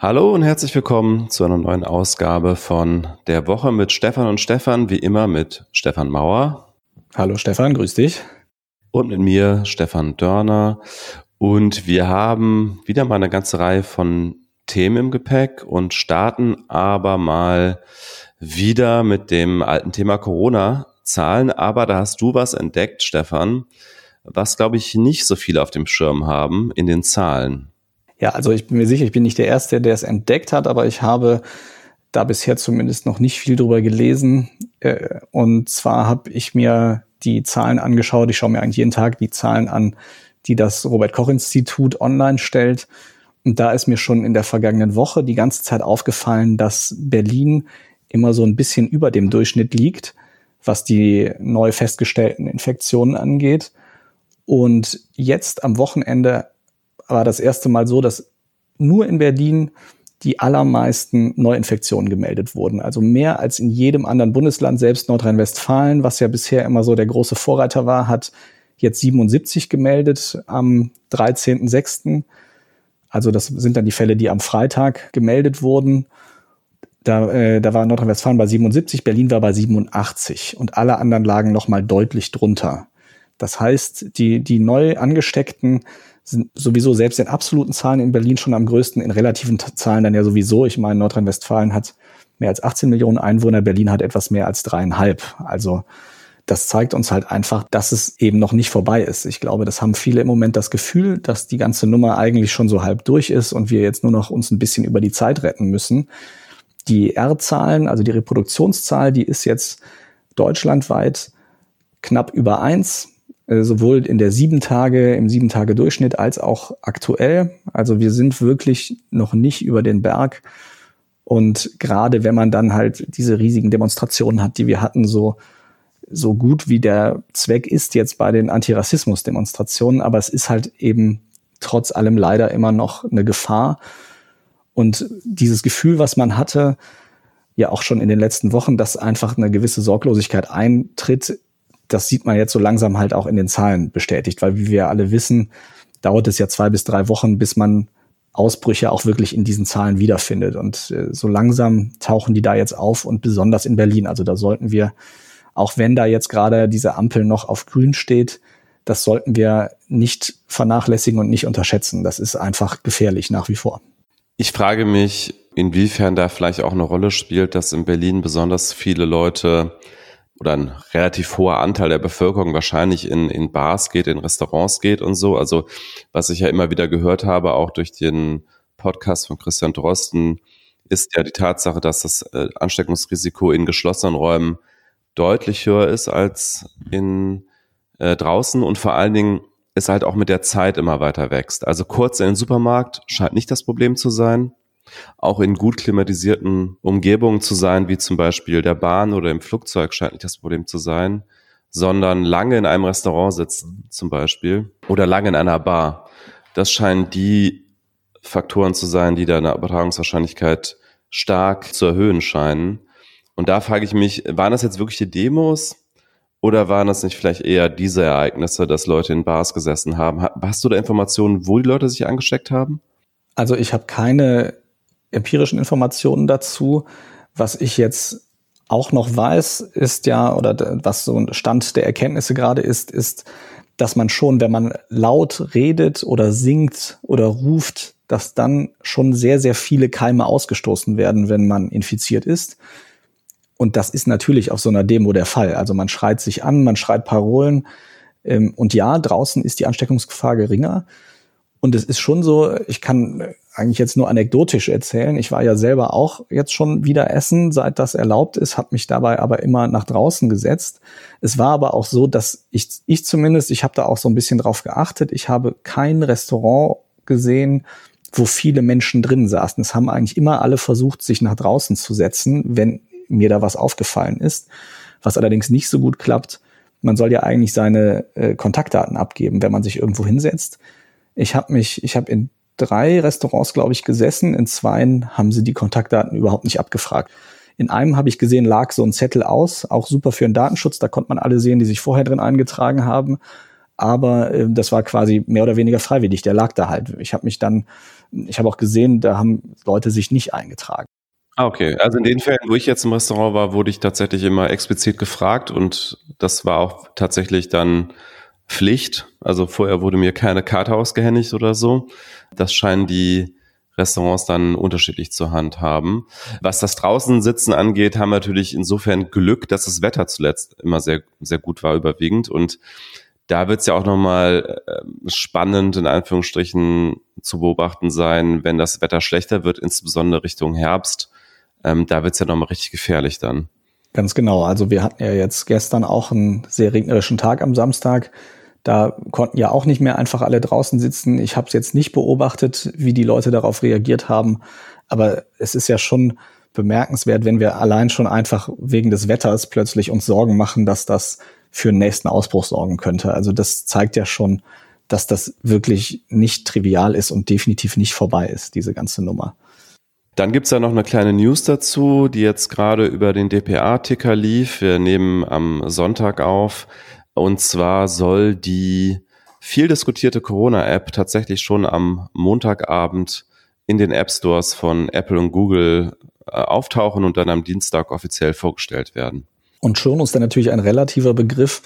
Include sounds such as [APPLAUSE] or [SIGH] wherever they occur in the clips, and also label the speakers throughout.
Speaker 1: Hallo und herzlich willkommen zu einer neuen Ausgabe von der Woche mit Stefan und Stefan, wie immer mit Stefan Mauer.
Speaker 2: Hallo Stefan, grüß dich.
Speaker 1: Und mit mir Stefan Dörner. Und wir haben wieder mal eine ganze Reihe von Themen im Gepäck und starten aber mal wieder mit dem alten Thema Corona-Zahlen. Aber da hast du was entdeckt, Stefan, was, glaube ich, nicht so viele auf dem Schirm haben in den Zahlen.
Speaker 2: Ja, also ich bin mir sicher, ich bin nicht der Erste, der es entdeckt hat, aber ich habe da bisher zumindest noch nicht viel drüber gelesen. Äh, und zwar habe ich mir die Zahlen angeschaut. Ich schaue mir eigentlich jeden Tag die Zahlen an, die das Robert Koch Institut online stellt. Und da ist mir schon in der vergangenen Woche die ganze Zeit aufgefallen, dass Berlin immer so ein bisschen über dem Durchschnitt liegt, was die neu festgestellten Infektionen angeht. Und jetzt am Wochenende war das erste Mal so, dass nur in Berlin die allermeisten Neuinfektionen gemeldet wurden. Also mehr als in jedem anderen Bundesland, selbst Nordrhein-Westfalen, was ja bisher immer so der große Vorreiter war, hat jetzt 77 gemeldet am 13.06. Also das sind dann die Fälle, die am Freitag gemeldet wurden. Da, äh, da war Nordrhein-Westfalen bei 77, Berlin war bei 87 und alle anderen lagen noch mal deutlich drunter. Das heißt, die, die neu angesteckten sind sowieso selbst in absoluten Zahlen in Berlin schon am größten, in relativen Zahlen dann ja sowieso. Ich meine, Nordrhein-Westfalen hat mehr als 18 Millionen Einwohner, Berlin hat etwas mehr als dreieinhalb. Also das zeigt uns halt einfach, dass es eben noch nicht vorbei ist. Ich glaube, das haben viele im Moment das Gefühl, dass die ganze Nummer eigentlich schon so halb durch ist und wir jetzt nur noch uns ein bisschen über die Zeit retten müssen. Die R-Zahlen, also die Reproduktionszahl, die ist jetzt deutschlandweit knapp über eins. Äh, sowohl in der sieben Tage, im sieben Tage Durchschnitt als auch aktuell. Also wir sind wirklich noch nicht über den Berg. Und gerade wenn man dann halt diese riesigen Demonstrationen hat, die wir hatten, so, so gut wie der Zweck ist jetzt bei den Antirassismus-Demonstrationen, aber es ist halt eben trotz allem leider immer noch eine Gefahr. Und dieses Gefühl, was man hatte, ja auch schon in den letzten Wochen, dass einfach eine gewisse Sorglosigkeit eintritt, das sieht man jetzt so langsam halt auch in den Zahlen bestätigt, weil wie wir alle wissen, dauert es ja zwei bis drei Wochen, bis man Ausbrüche auch wirklich in diesen Zahlen wiederfindet. Und äh, so langsam tauchen die da jetzt auf und besonders in Berlin. Also da sollten wir, auch wenn da jetzt gerade diese Ampel noch auf grün steht, das sollten wir nicht vernachlässigen und nicht unterschätzen. Das ist einfach gefährlich nach wie vor.
Speaker 1: Ich frage mich, inwiefern da vielleicht auch eine Rolle spielt, dass in Berlin besonders viele Leute oder ein relativ hoher Anteil der Bevölkerung wahrscheinlich in, in Bars geht, in Restaurants geht und so. Also was ich ja immer wieder gehört habe, auch durch den Podcast von Christian Drosten, ist ja die Tatsache, dass das äh, Ansteckungsrisiko in geschlossenen Räumen deutlich höher ist als in äh, draußen und vor allen Dingen es halt auch mit der Zeit immer weiter wächst. Also kurz in den Supermarkt scheint nicht das Problem zu sein auch in gut klimatisierten Umgebungen zu sein, wie zum Beispiel der Bahn oder im Flugzeug, scheint nicht das Problem zu sein, sondern lange in einem Restaurant sitzen zum Beispiel oder lange in einer Bar. Das scheinen die Faktoren zu sein, die deine Übertragungswahrscheinlichkeit stark zu erhöhen scheinen. Und da frage ich mich, waren das jetzt wirklich die Demos oder waren das nicht vielleicht eher diese Ereignisse, dass Leute in Bars gesessen haben? Hast du da Informationen, wo die Leute sich angesteckt haben?
Speaker 2: Also ich habe keine empirischen Informationen dazu. Was ich jetzt auch noch weiß, ist ja, oder was so ein Stand der Erkenntnisse gerade ist, ist, dass man schon, wenn man laut redet oder singt oder ruft, dass dann schon sehr, sehr viele Keime ausgestoßen werden, wenn man infiziert ist. Und das ist natürlich auf so einer Demo der Fall. Also man schreit sich an, man schreit Parolen. Ähm, und ja, draußen ist die Ansteckungsgefahr geringer. Und es ist schon so, ich kann eigentlich jetzt nur anekdotisch erzählen. Ich war ja selber auch jetzt schon wieder essen, seit das erlaubt ist, habe mich dabei aber immer nach draußen gesetzt. Es war aber auch so, dass ich, ich zumindest, ich habe da auch so ein bisschen drauf geachtet. Ich habe kein Restaurant gesehen, wo viele Menschen drin saßen. Es haben eigentlich immer alle versucht, sich nach draußen zu setzen, wenn mir da was aufgefallen ist. Was allerdings nicht so gut klappt. Man soll ja eigentlich seine äh, Kontaktdaten abgeben, wenn man sich irgendwo hinsetzt. Ich habe mich, ich habe in drei Restaurants, glaube ich, gesessen. In zweien haben sie die Kontaktdaten überhaupt nicht abgefragt. In einem habe ich gesehen, lag so ein Zettel aus, auch super für den Datenschutz. Da konnte man alle sehen, die sich vorher drin eingetragen haben. Aber äh, das war quasi mehr oder weniger freiwillig. Der lag da halt. Ich habe mich dann Ich habe auch gesehen, da haben Leute sich nicht eingetragen.
Speaker 1: Ah, okay. Also in den Fällen, wo ich jetzt im Restaurant war, wurde ich tatsächlich immer explizit gefragt und das war auch tatsächlich dann Pflicht. Also vorher wurde mir keine Karte ausgehändigt oder so. Das scheinen die Restaurants dann unterschiedlich zur Hand haben. Was das draußen sitzen angeht, haben wir natürlich insofern Glück, dass das Wetter zuletzt immer sehr, sehr gut war, überwiegend. Und da wird es ja auch nochmal äh, spannend, in Anführungsstrichen, zu beobachten sein, wenn das Wetter schlechter wird, insbesondere Richtung Herbst. Ähm, da wird es ja nochmal richtig gefährlich dann.
Speaker 2: Ganz genau. Also wir hatten ja jetzt gestern auch einen sehr regnerischen Tag am Samstag. Da konnten ja auch nicht mehr einfach alle draußen sitzen. Ich habe es jetzt nicht beobachtet, wie die Leute darauf reagiert haben. Aber es ist ja schon bemerkenswert, wenn wir allein schon einfach wegen des Wetters plötzlich uns Sorgen machen, dass das für einen nächsten Ausbruch sorgen könnte. Also das zeigt ja schon, dass das wirklich nicht trivial ist und definitiv nicht vorbei ist, diese ganze Nummer.
Speaker 1: Dann gibt's da noch eine kleine News dazu, die jetzt gerade über den DPA-Ticker lief. Wir nehmen am Sonntag auf. Und zwar soll die viel diskutierte Corona-App tatsächlich schon am Montagabend in den App Stores von Apple und Google äh, auftauchen und dann am Dienstag offiziell vorgestellt werden.
Speaker 2: Und schon ist dann natürlich ein relativer Begriff,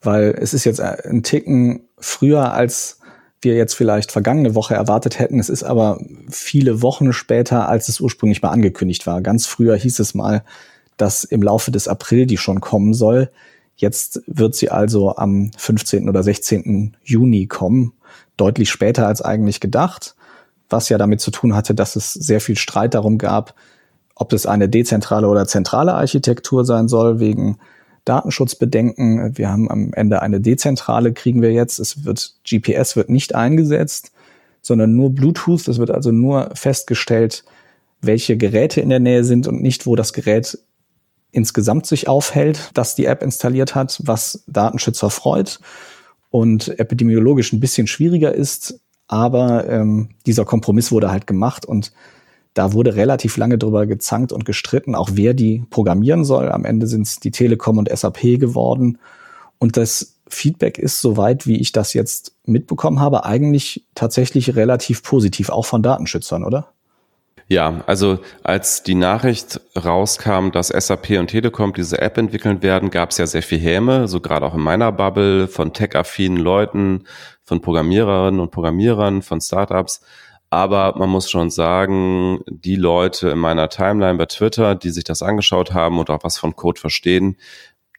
Speaker 2: weil es ist jetzt ein Ticken früher, als wir jetzt vielleicht vergangene Woche erwartet hätten. Es ist aber viele Wochen später, als es ursprünglich mal angekündigt war. Ganz früher hieß es mal, dass im Laufe des April die schon kommen soll. Jetzt wird sie also am 15. oder 16. Juni kommen, deutlich später als eigentlich gedacht, was ja damit zu tun hatte, dass es sehr viel Streit darum gab, ob es eine dezentrale oder zentrale Architektur sein soll, wegen Datenschutzbedenken. Wir haben am Ende eine dezentrale, kriegen wir jetzt. Es wird, GPS wird nicht eingesetzt, sondern nur Bluetooth. Es wird also nur festgestellt, welche Geräte in der Nähe sind und nicht, wo das Gerät insgesamt sich aufhält, dass die App installiert hat, was Datenschützer freut und epidemiologisch ein bisschen schwieriger ist. Aber ähm, dieser Kompromiss wurde halt gemacht und da wurde relativ lange drüber gezankt und gestritten, auch wer die programmieren soll. Am Ende sind es die Telekom und SAP geworden. Und das Feedback ist, soweit wie ich das jetzt mitbekommen habe, eigentlich tatsächlich relativ positiv, auch von Datenschützern, oder?
Speaker 1: Ja, also als die Nachricht rauskam, dass SAP und Telekom diese App entwickeln werden, gab es ja sehr viel Häme, so gerade auch in meiner Bubble von tech-affinen Leuten, von Programmiererinnen und Programmierern, von Startups. Aber man muss schon sagen, die Leute in meiner Timeline bei Twitter, die sich das angeschaut haben und auch was von Code verstehen,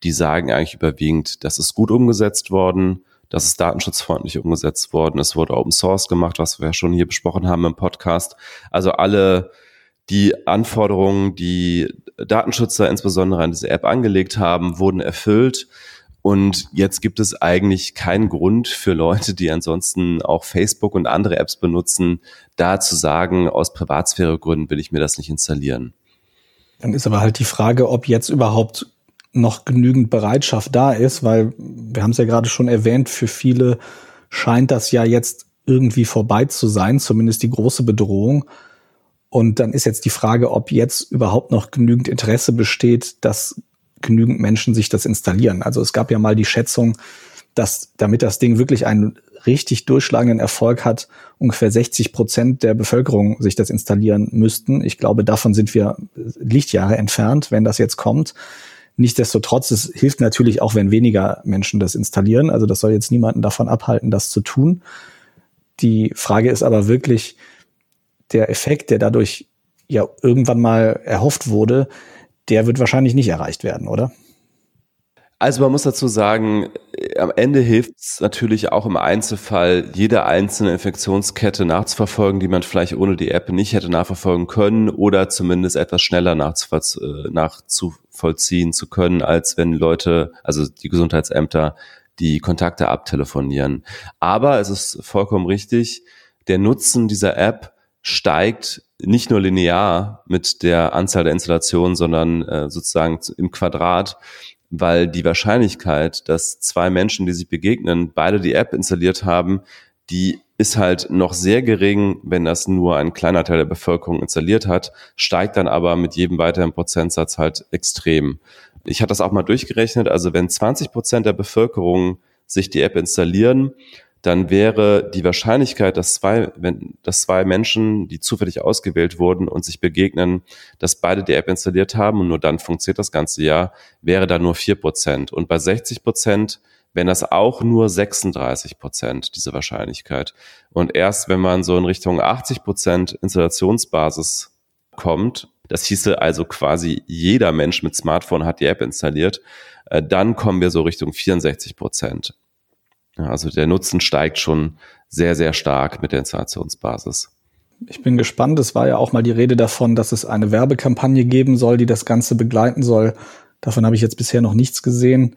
Speaker 1: die sagen eigentlich überwiegend, das ist gut umgesetzt worden das ist datenschutzfreundlich umgesetzt worden. Es wurde Open Source gemacht, was wir schon hier besprochen haben im Podcast. Also alle die Anforderungen, die Datenschützer insbesondere an diese App angelegt haben, wurden erfüllt. Und jetzt gibt es eigentlich keinen Grund für Leute, die ansonsten auch Facebook und andere Apps benutzen, da zu sagen, aus Privatsphäregründen will ich mir das nicht installieren.
Speaker 2: Dann ist aber halt die Frage, ob jetzt überhaupt noch genügend Bereitschaft da ist, weil wir haben es ja gerade schon erwähnt, für viele scheint das ja jetzt irgendwie vorbei zu sein, zumindest die große Bedrohung. Und dann ist jetzt die Frage, ob jetzt überhaupt noch genügend Interesse besteht, dass genügend Menschen sich das installieren. Also es gab ja mal die Schätzung, dass damit das Ding wirklich einen richtig durchschlagenden Erfolg hat, ungefähr 60 Prozent der Bevölkerung sich das installieren müssten. Ich glaube, davon sind wir Lichtjahre entfernt, wenn das jetzt kommt. Nichtsdestotrotz, es hilft natürlich auch, wenn weniger Menschen das installieren. Also das soll jetzt niemanden davon abhalten, das zu tun. Die Frage ist aber wirklich der Effekt, der dadurch ja irgendwann mal erhofft wurde, der wird wahrscheinlich nicht erreicht werden, oder?
Speaker 1: Also man muss dazu sagen, am Ende hilft es natürlich auch im Einzelfall, jede einzelne Infektionskette nachzuverfolgen, die man vielleicht ohne die App nicht hätte nachverfolgen können oder zumindest etwas schneller äh, nachzuvollziehen zu können, als wenn Leute, also die Gesundheitsämter, die Kontakte abtelefonieren. Aber es ist vollkommen richtig, der Nutzen dieser App steigt nicht nur linear mit der Anzahl der Installationen, sondern äh, sozusagen im Quadrat weil die Wahrscheinlichkeit, dass zwei Menschen, die sich begegnen, beide die App installiert haben, die ist halt noch sehr gering, wenn das nur ein kleiner Teil der Bevölkerung installiert hat, steigt dann aber mit jedem weiteren Prozentsatz halt extrem. Ich hatte das auch mal durchgerechnet, also wenn 20 Prozent der Bevölkerung sich die App installieren, dann wäre die Wahrscheinlichkeit, dass zwei, wenn, dass zwei Menschen, die zufällig ausgewählt wurden und sich begegnen, dass beide die App installiert haben und nur dann funktioniert das ganze Jahr, wäre da nur vier Prozent. Und bei 60 Prozent wären das auch nur 36 Prozent, diese Wahrscheinlichkeit. Und erst wenn man so in Richtung 80 Prozent Installationsbasis kommt, das hieße also quasi jeder Mensch mit Smartphone hat die App installiert, äh, dann kommen wir so Richtung 64 Prozent. Also der Nutzen steigt schon sehr, sehr stark mit der Installationsbasis.
Speaker 2: Ich bin gespannt. Es war ja auch mal die Rede davon, dass es eine Werbekampagne geben soll, die das Ganze begleiten soll. Davon habe ich jetzt bisher noch nichts gesehen.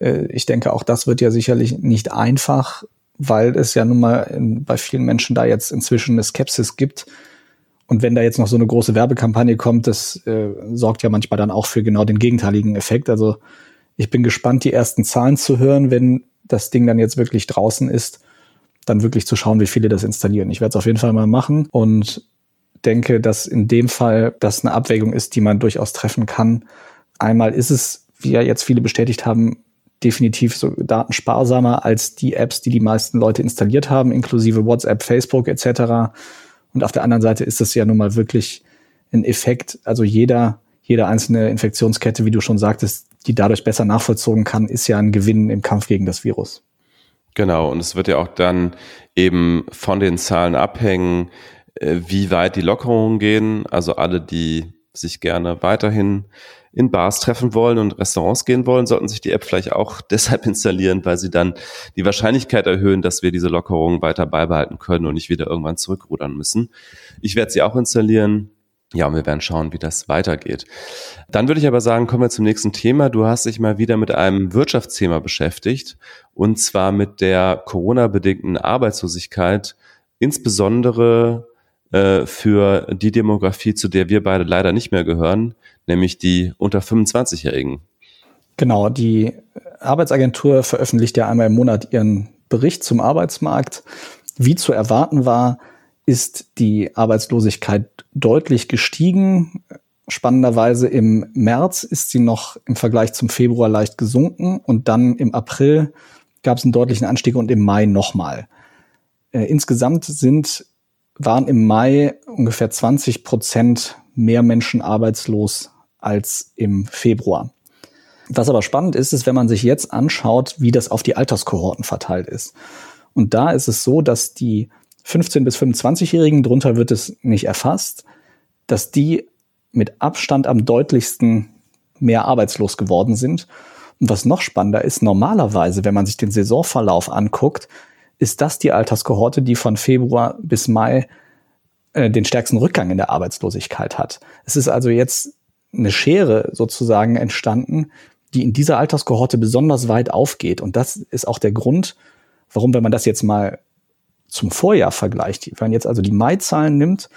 Speaker 2: Äh, ich denke, auch das wird ja sicherlich nicht einfach, weil es ja nun mal bei vielen Menschen da jetzt inzwischen eine Skepsis gibt. Und wenn da jetzt noch so eine große Werbekampagne kommt, das äh, sorgt ja manchmal dann auch für genau den gegenteiligen Effekt. Also ich bin gespannt, die ersten Zahlen zu hören, wenn das Ding dann jetzt wirklich draußen ist, dann wirklich zu schauen, wie viele das installieren. Ich werde es auf jeden Fall mal machen und denke, dass in dem Fall das eine Abwägung ist, die man durchaus treffen kann. Einmal ist es, wie ja jetzt viele bestätigt haben, definitiv so datensparsamer als die Apps, die die meisten Leute installiert haben, inklusive WhatsApp, Facebook etc. Und auf der anderen Seite ist es ja nun mal wirklich ein Effekt. Also jeder, jede einzelne Infektionskette, wie du schon sagtest, die dadurch besser nachvollzogen kann, ist ja ein Gewinn im Kampf gegen das Virus.
Speaker 1: Genau, und es wird ja auch dann eben von den Zahlen abhängen, äh, wie weit die Lockerungen gehen. Also alle, die sich gerne weiterhin in Bars treffen wollen und Restaurants gehen wollen, sollten sich die App vielleicht auch [LAUGHS] deshalb installieren, weil sie dann die Wahrscheinlichkeit erhöhen, dass wir diese Lockerungen weiter beibehalten können und nicht wieder irgendwann zurückrudern müssen. Ich werde sie auch installieren. Ja, und wir werden schauen, wie das weitergeht. Dann würde ich aber sagen, kommen wir zum nächsten Thema. Du hast dich mal wieder mit einem Wirtschaftsthema beschäftigt, und zwar mit der Corona-bedingten Arbeitslosigkeit, insbesondere äh, für die Demografie, zu der wir beide leider nicht mehr gehören, nämlich die unter 25-Jährigen.
Speaker 2: Genau, die Arbeitsagentur veröffentlicht ja einmal im Monat ihren Bericht zum Arbeitsmarkt. Wie zu erwarten war, ist die Arbeitslosigkeit deutlich gestiegen. Spannenderweise im März ist sie noch im Vergleich zum Februar leicht gesunken und dann im April gab es einen deutlichen Anstieg und im Mai nochmal. Äh, insgesamt sind, waren im Mai ungefähr 20 Prozent mehr Menschen arbeitslos als im Februar. Was aber spannend ist, ist, wenn man sich jetzt anschaut, wie das auf die Alterskohorten verteilt ist. Und da ist es so, dass die 15 bis 25-Jährigen, drunter wird es nicht erfasst, dass die mit Abstand am deutlichsten mehr arbeitslos geworden sind. Und was noch spannender ist, normalerweise, wenn man sich den Saisonverlauf anguckt, ist das die Alterskohorte, die von Februar bis Mai äh, den stärksten Rückgang in der Arbeitslosigkeit hat. Es ist also jetzt eine Schere sozusagen entstanden, die in dieser Alterskohorte besonders weit aufgeht. Und das ist auch der Grund, warum, wenn man das jetzt mal zum Vorjahr vergleicht, wenn man jetzt also die Mai-Zahlen nimmt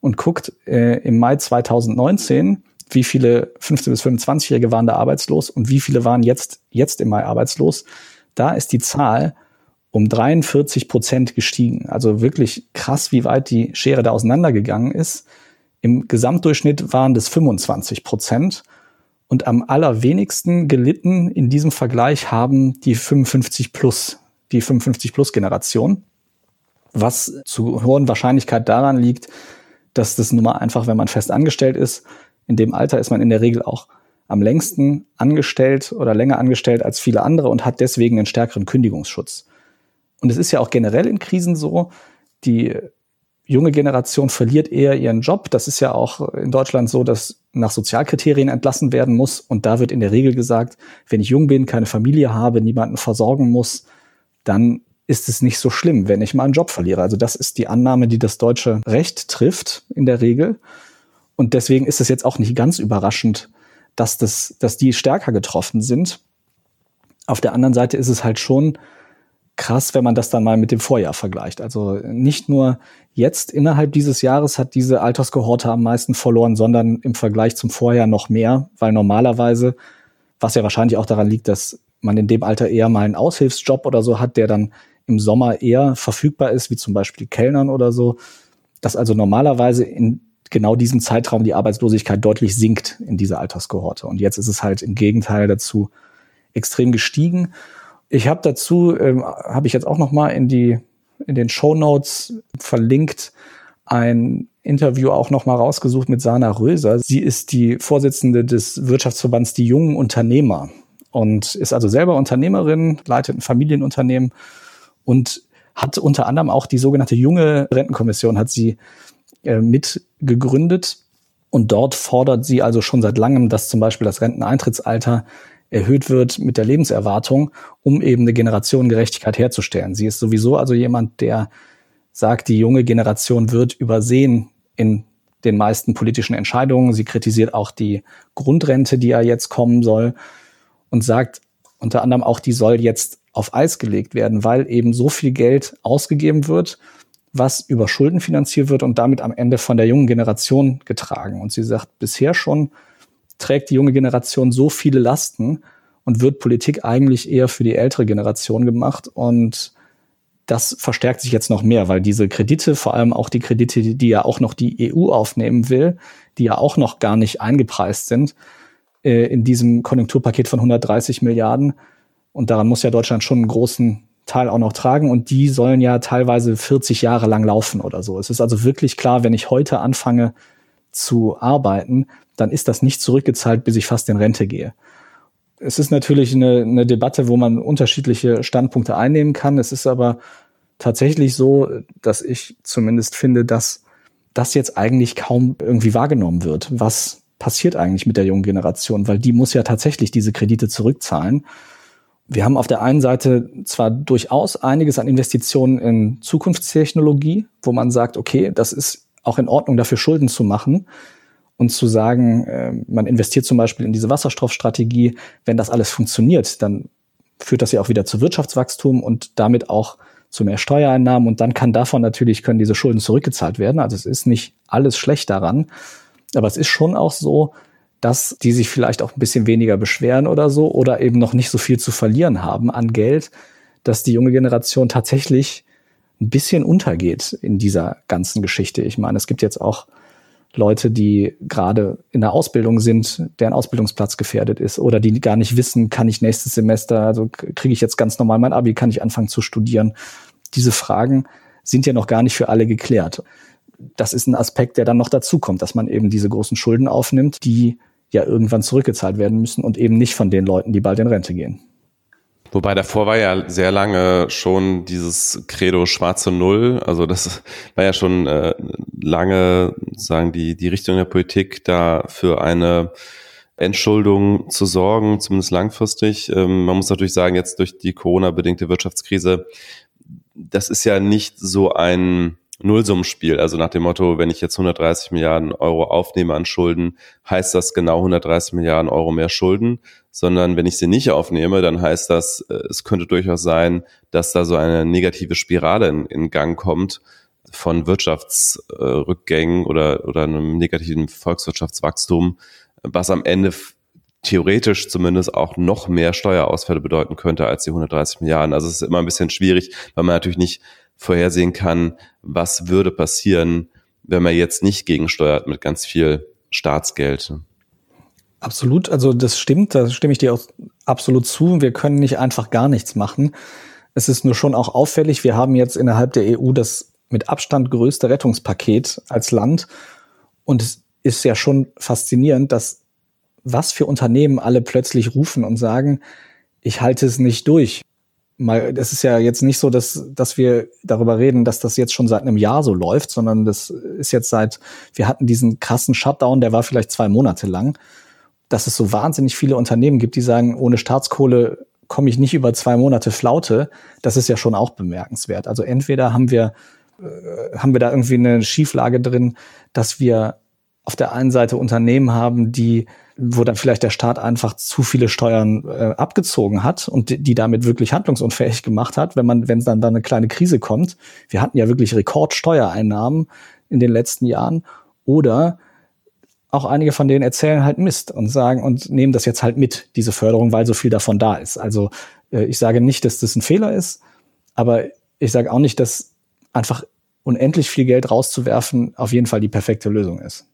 Speaker 2: und guckt äh, im Mai 2019, wie viele 15 bis 25-Jährige waren da arbeitslos und wie viele waren jetzt, jetzt im Mai arbeitslos, da ist die Zahl um 43 Prozent gestiegen. Also wirklich krass, wie weit die Schere da auseinandergegangen ist. Im Gesamtdurchschnitt waren das 25 Prozent. Und am allerwenigsten gelitten in diesem Vergleich haben die 55 plus, die 55 plus Generation was zu hohen Wahrscheinlichkeit daran liegt, dass das nun mal einfach, wenn man fest angestellt ist, in dem Alter ist man in der Regel auch am längsten angestellt oder länger angestellt als viele andere und hat deswegen einen stärkeren Kündigungsschutz. Und es ist ja auch generell in Krisen so, die junge Generation verliert eher ihren Job. Das ist ja auch in Deutschland so, dass nach Sozialkriterien entlassen werden muss. Und da wird in der Regel gesagt, wenn ich jung bin, keine Familie habe, niemanden versorgen muss, dann ist es nicht so schlimm, wenn ich mal einen Job verliere. Also das ist die Annahme, die das deutsche Recht trifft in der Regel. Und deswegen ist es jetzt auch nicht ganz überraschend, dass, das, dass die stärker getroffen sind. Auf der anderen Seite ist es halt schon krass, wenn man das dann mal mit dem Vorjahr vergleicht. Also nicht nur jetzt innerhalb dieses Jahres hat diese Alterskohorte am meisten verloren, sondern im Vergleich zum Vorjahr noch mehr, weil normalerweise, was ja wahrscheinlich auch daran liegt, dass man in dem Alter eher mal einen Aushilfsjob oder so hat, der dann im Sommer eher verfügbar ist, wie zum Beispiel Kellnern oder so, dass also normalerweise in genau diesem Zeitraum die Arbeitslosigkeit deutlich sinkt in dieser Alterskohorte. Und jetzt ist es halt im Gegenteil dazu extrem gestiegen. Ich habe dazu, ähm, habe ich jetzt auch noch mal in die in den Show Notes verlinkt ein Interview auch noch mal rausgesucht mit Sana Röser. Sie ist die Vorsitzende des Wirtschaftsverbands Die Jungen Unternehmer und ist also selber Unternehmerin, leitet ein Familienunternehmen und hat unter anderem auch die sogenannte junge Rentenkommission hat sie äh, mit gegründet und dort fordert sie also schon seit langem, dass zum Beispiel das Renteneintrittsalter erhöht wird mit der Lebenserwartung, um eben eine Generationengerechtigkeit herzustellen. Sie ist sowieso also jemand, der sagt, die junge Generation wird übersehen in den meisten politischen Entscheidungen. Sie kritisiert auch die Grundrente, die ja jetzt kommen soll und sagt unter anderem auch, die soll jetzt auf Eis gelegt werden, weil eben so viel Geld ausgegeben wird, was über Schulden finanziert wird und damit am Ende von der jungen Generation getragen. Und sie sagt, bisher schon trägt die junge Generation so viele Lasten und wird Politik eigentlich eher für die ältere Generation gemacht. Und das verstärkt sich jetzt noch mehr, weil diese Kredite, vor allem auch die Kredite, die ja auch noch die EU aufnehmen will, die ja auch noch gar nicht eingepreist sind, äh, in diesem Konjunkturpaket von 130 Milliarden. Und daran muss ja Deutschland schon einen großen Teil auch noch tragen. Und die sollen ja teilweise 40 Jahre lang laufen oder so. Es ist also wirklich klar, wenn ich heute anfange zu arbeiten, dann ist das nicht zurückgezahlt, bis ich fast in Rente gehe. Es ist natürlich eine, eine Debatte, wo man unterschiedliche Standpunkte einnehmen kann. Es ist aber tatsächlich so, dass ich zumindest finde, dass das jetzt eigentlich kaum irgendwie wahrgenommen wird. Was passiert eigentlich mit der jungen Generation? Weil die muss ja tatsächlich diese Kredite zurückzahlen. Wir haben auf der einen Seite zwar durchaus einiges an Investitionen in Zukunftstechnologie, wo man sagt, okay, das ist auch in Ordnung, dafür Schulden zu machen und zu sagen, äh, man investiert zum Beispiel in diese Wasserstoffstrategie, wenn das alles funktioniert, dann führt das ja auch wieder zu Wirtschaftswachstum und damit auch zu mehr Steuereinnahmen. Und dann kann davon natürlich, können diese Schulden zurückgezahlt werden. Also es ist nicht alles schlecht daran, aber es ist schon auch so, dass die sich vielleicht auch ein bisschen weniger beschweren oder so oder eben noch nicht so viel zu verlieren haben an Geld, dass die junge Generation tatsächlich ein bisschen untergeht in dieser ganzen Geschichte. Ich meine, es gibt jetzt auch Leute, die gerade in der Ausbildung sind, deren Ausbildungsplatz gefährdet ist oder die gar nicht wissen, kann ich nächstes Semester, also kriege ich jetzt ganz normal mein Abi, kann ich anfangen zu studieren. Diese Fragen sind ja noch gar nicht für alle geklärt. Das ist ein Aspekt, der dann noch dazu kommt, dass man eben diese großen Schulden aufnimmt, die ja irgendwann zurückgezahlt werden müssen und eben nicht von den Leuten, die bald in Rente gehen.
Speaker 1: Wobei davor war ja sehr lange schon dieses Credo schwarze Null. Also das [LAUGHS] war ja schon äh, lange, sagen die, die Richtung der Politik, da für eine Entschuldung zu sorgen, zumindest langfristig. Ähm, man muss natürlich sagen, jetzt durch die Corona-bedingte Wirtschaftskrise, das ist ja nicht so ein Nullsummenspiel. Also nach dem Motto, wenn ich jetzt 130 Milliarden Euro aufnehme an Schulden, heißt das genau 130 Milliarden Euro mehr Schulden, sondern wenn ich sie nicht aufnehme, dann heißt das, äh, es könnte durchaus sein, dass da so eine negative Spirale in, in Gang kommt von Wirtschaftsrückgängen oder, oder einem negativen Volkswirtschaftswachstum, was am Ende theoretisch zumindest auch noch mehr Steuerausfälle bedeuten könnte als die 130 Milliarden. Also es ist immer ein bisschen schwierig, weil man natürlich nicht vorhersehen kann, was würde passieren, wenn man jetzt nicht gegensteuert mit ganz viel Staatsgeld.
Speaker 2: Absolut, also das stimmt, da stimme ich dir auch absolut zu. Wir können nicht einfach gar nichts machen. Es ist nur schon auch auffällig, wir haben jetzt innerhalb der EU das mit Abstand größte Rettungspaket als Land. Und es ist ja schon faszinierend, dass was für Unternehmen alle plötzlich rufen und sagen, ich halte es nicht durch mal, das ist ja jetzt nicht so, dass, dass wir darüber reden, dass das jetzt schon seit einem Jahr so läuft, sondern das ist jetzt seit, wir hatten diesen krassen Shutdown, der war vielleicht zwei Monate lang, dass es so wahnsinnig viele Unternehmen gibt, die sagen, ohne Staatskohle komme ich nicht über zwei Monate Flaute. Das ist ja schon auch bemerkenswert. Also entweder haben wir, äh, haben wir da irgendwie eine Schieflage drin, dass wir auf der einen Seite Unternehmen haben, die wo dann vielleicht der Staat einfach zu viele Steuern äh, abgezogen hat und die, die damit wirklich handlungsunfähig gemacht hat, wenn man, wenn dann da eine kleine Krise kommt. Wir hatten ja wirklich Rekordsteuereinnahmen in den letzten Jahren. Oder auch einige von denen erzählen halt Mist und sagen und nehmen das jetzt halt mit, diese Förderung, weil so viel davon da ist. Also äh, ich sage nicht, dass das ein Fehler ist, aber ich sage auch nicht, dass einfach unendlich viel Geld rauszuwerfen auf jeden Fall die perfekte Lösung ist.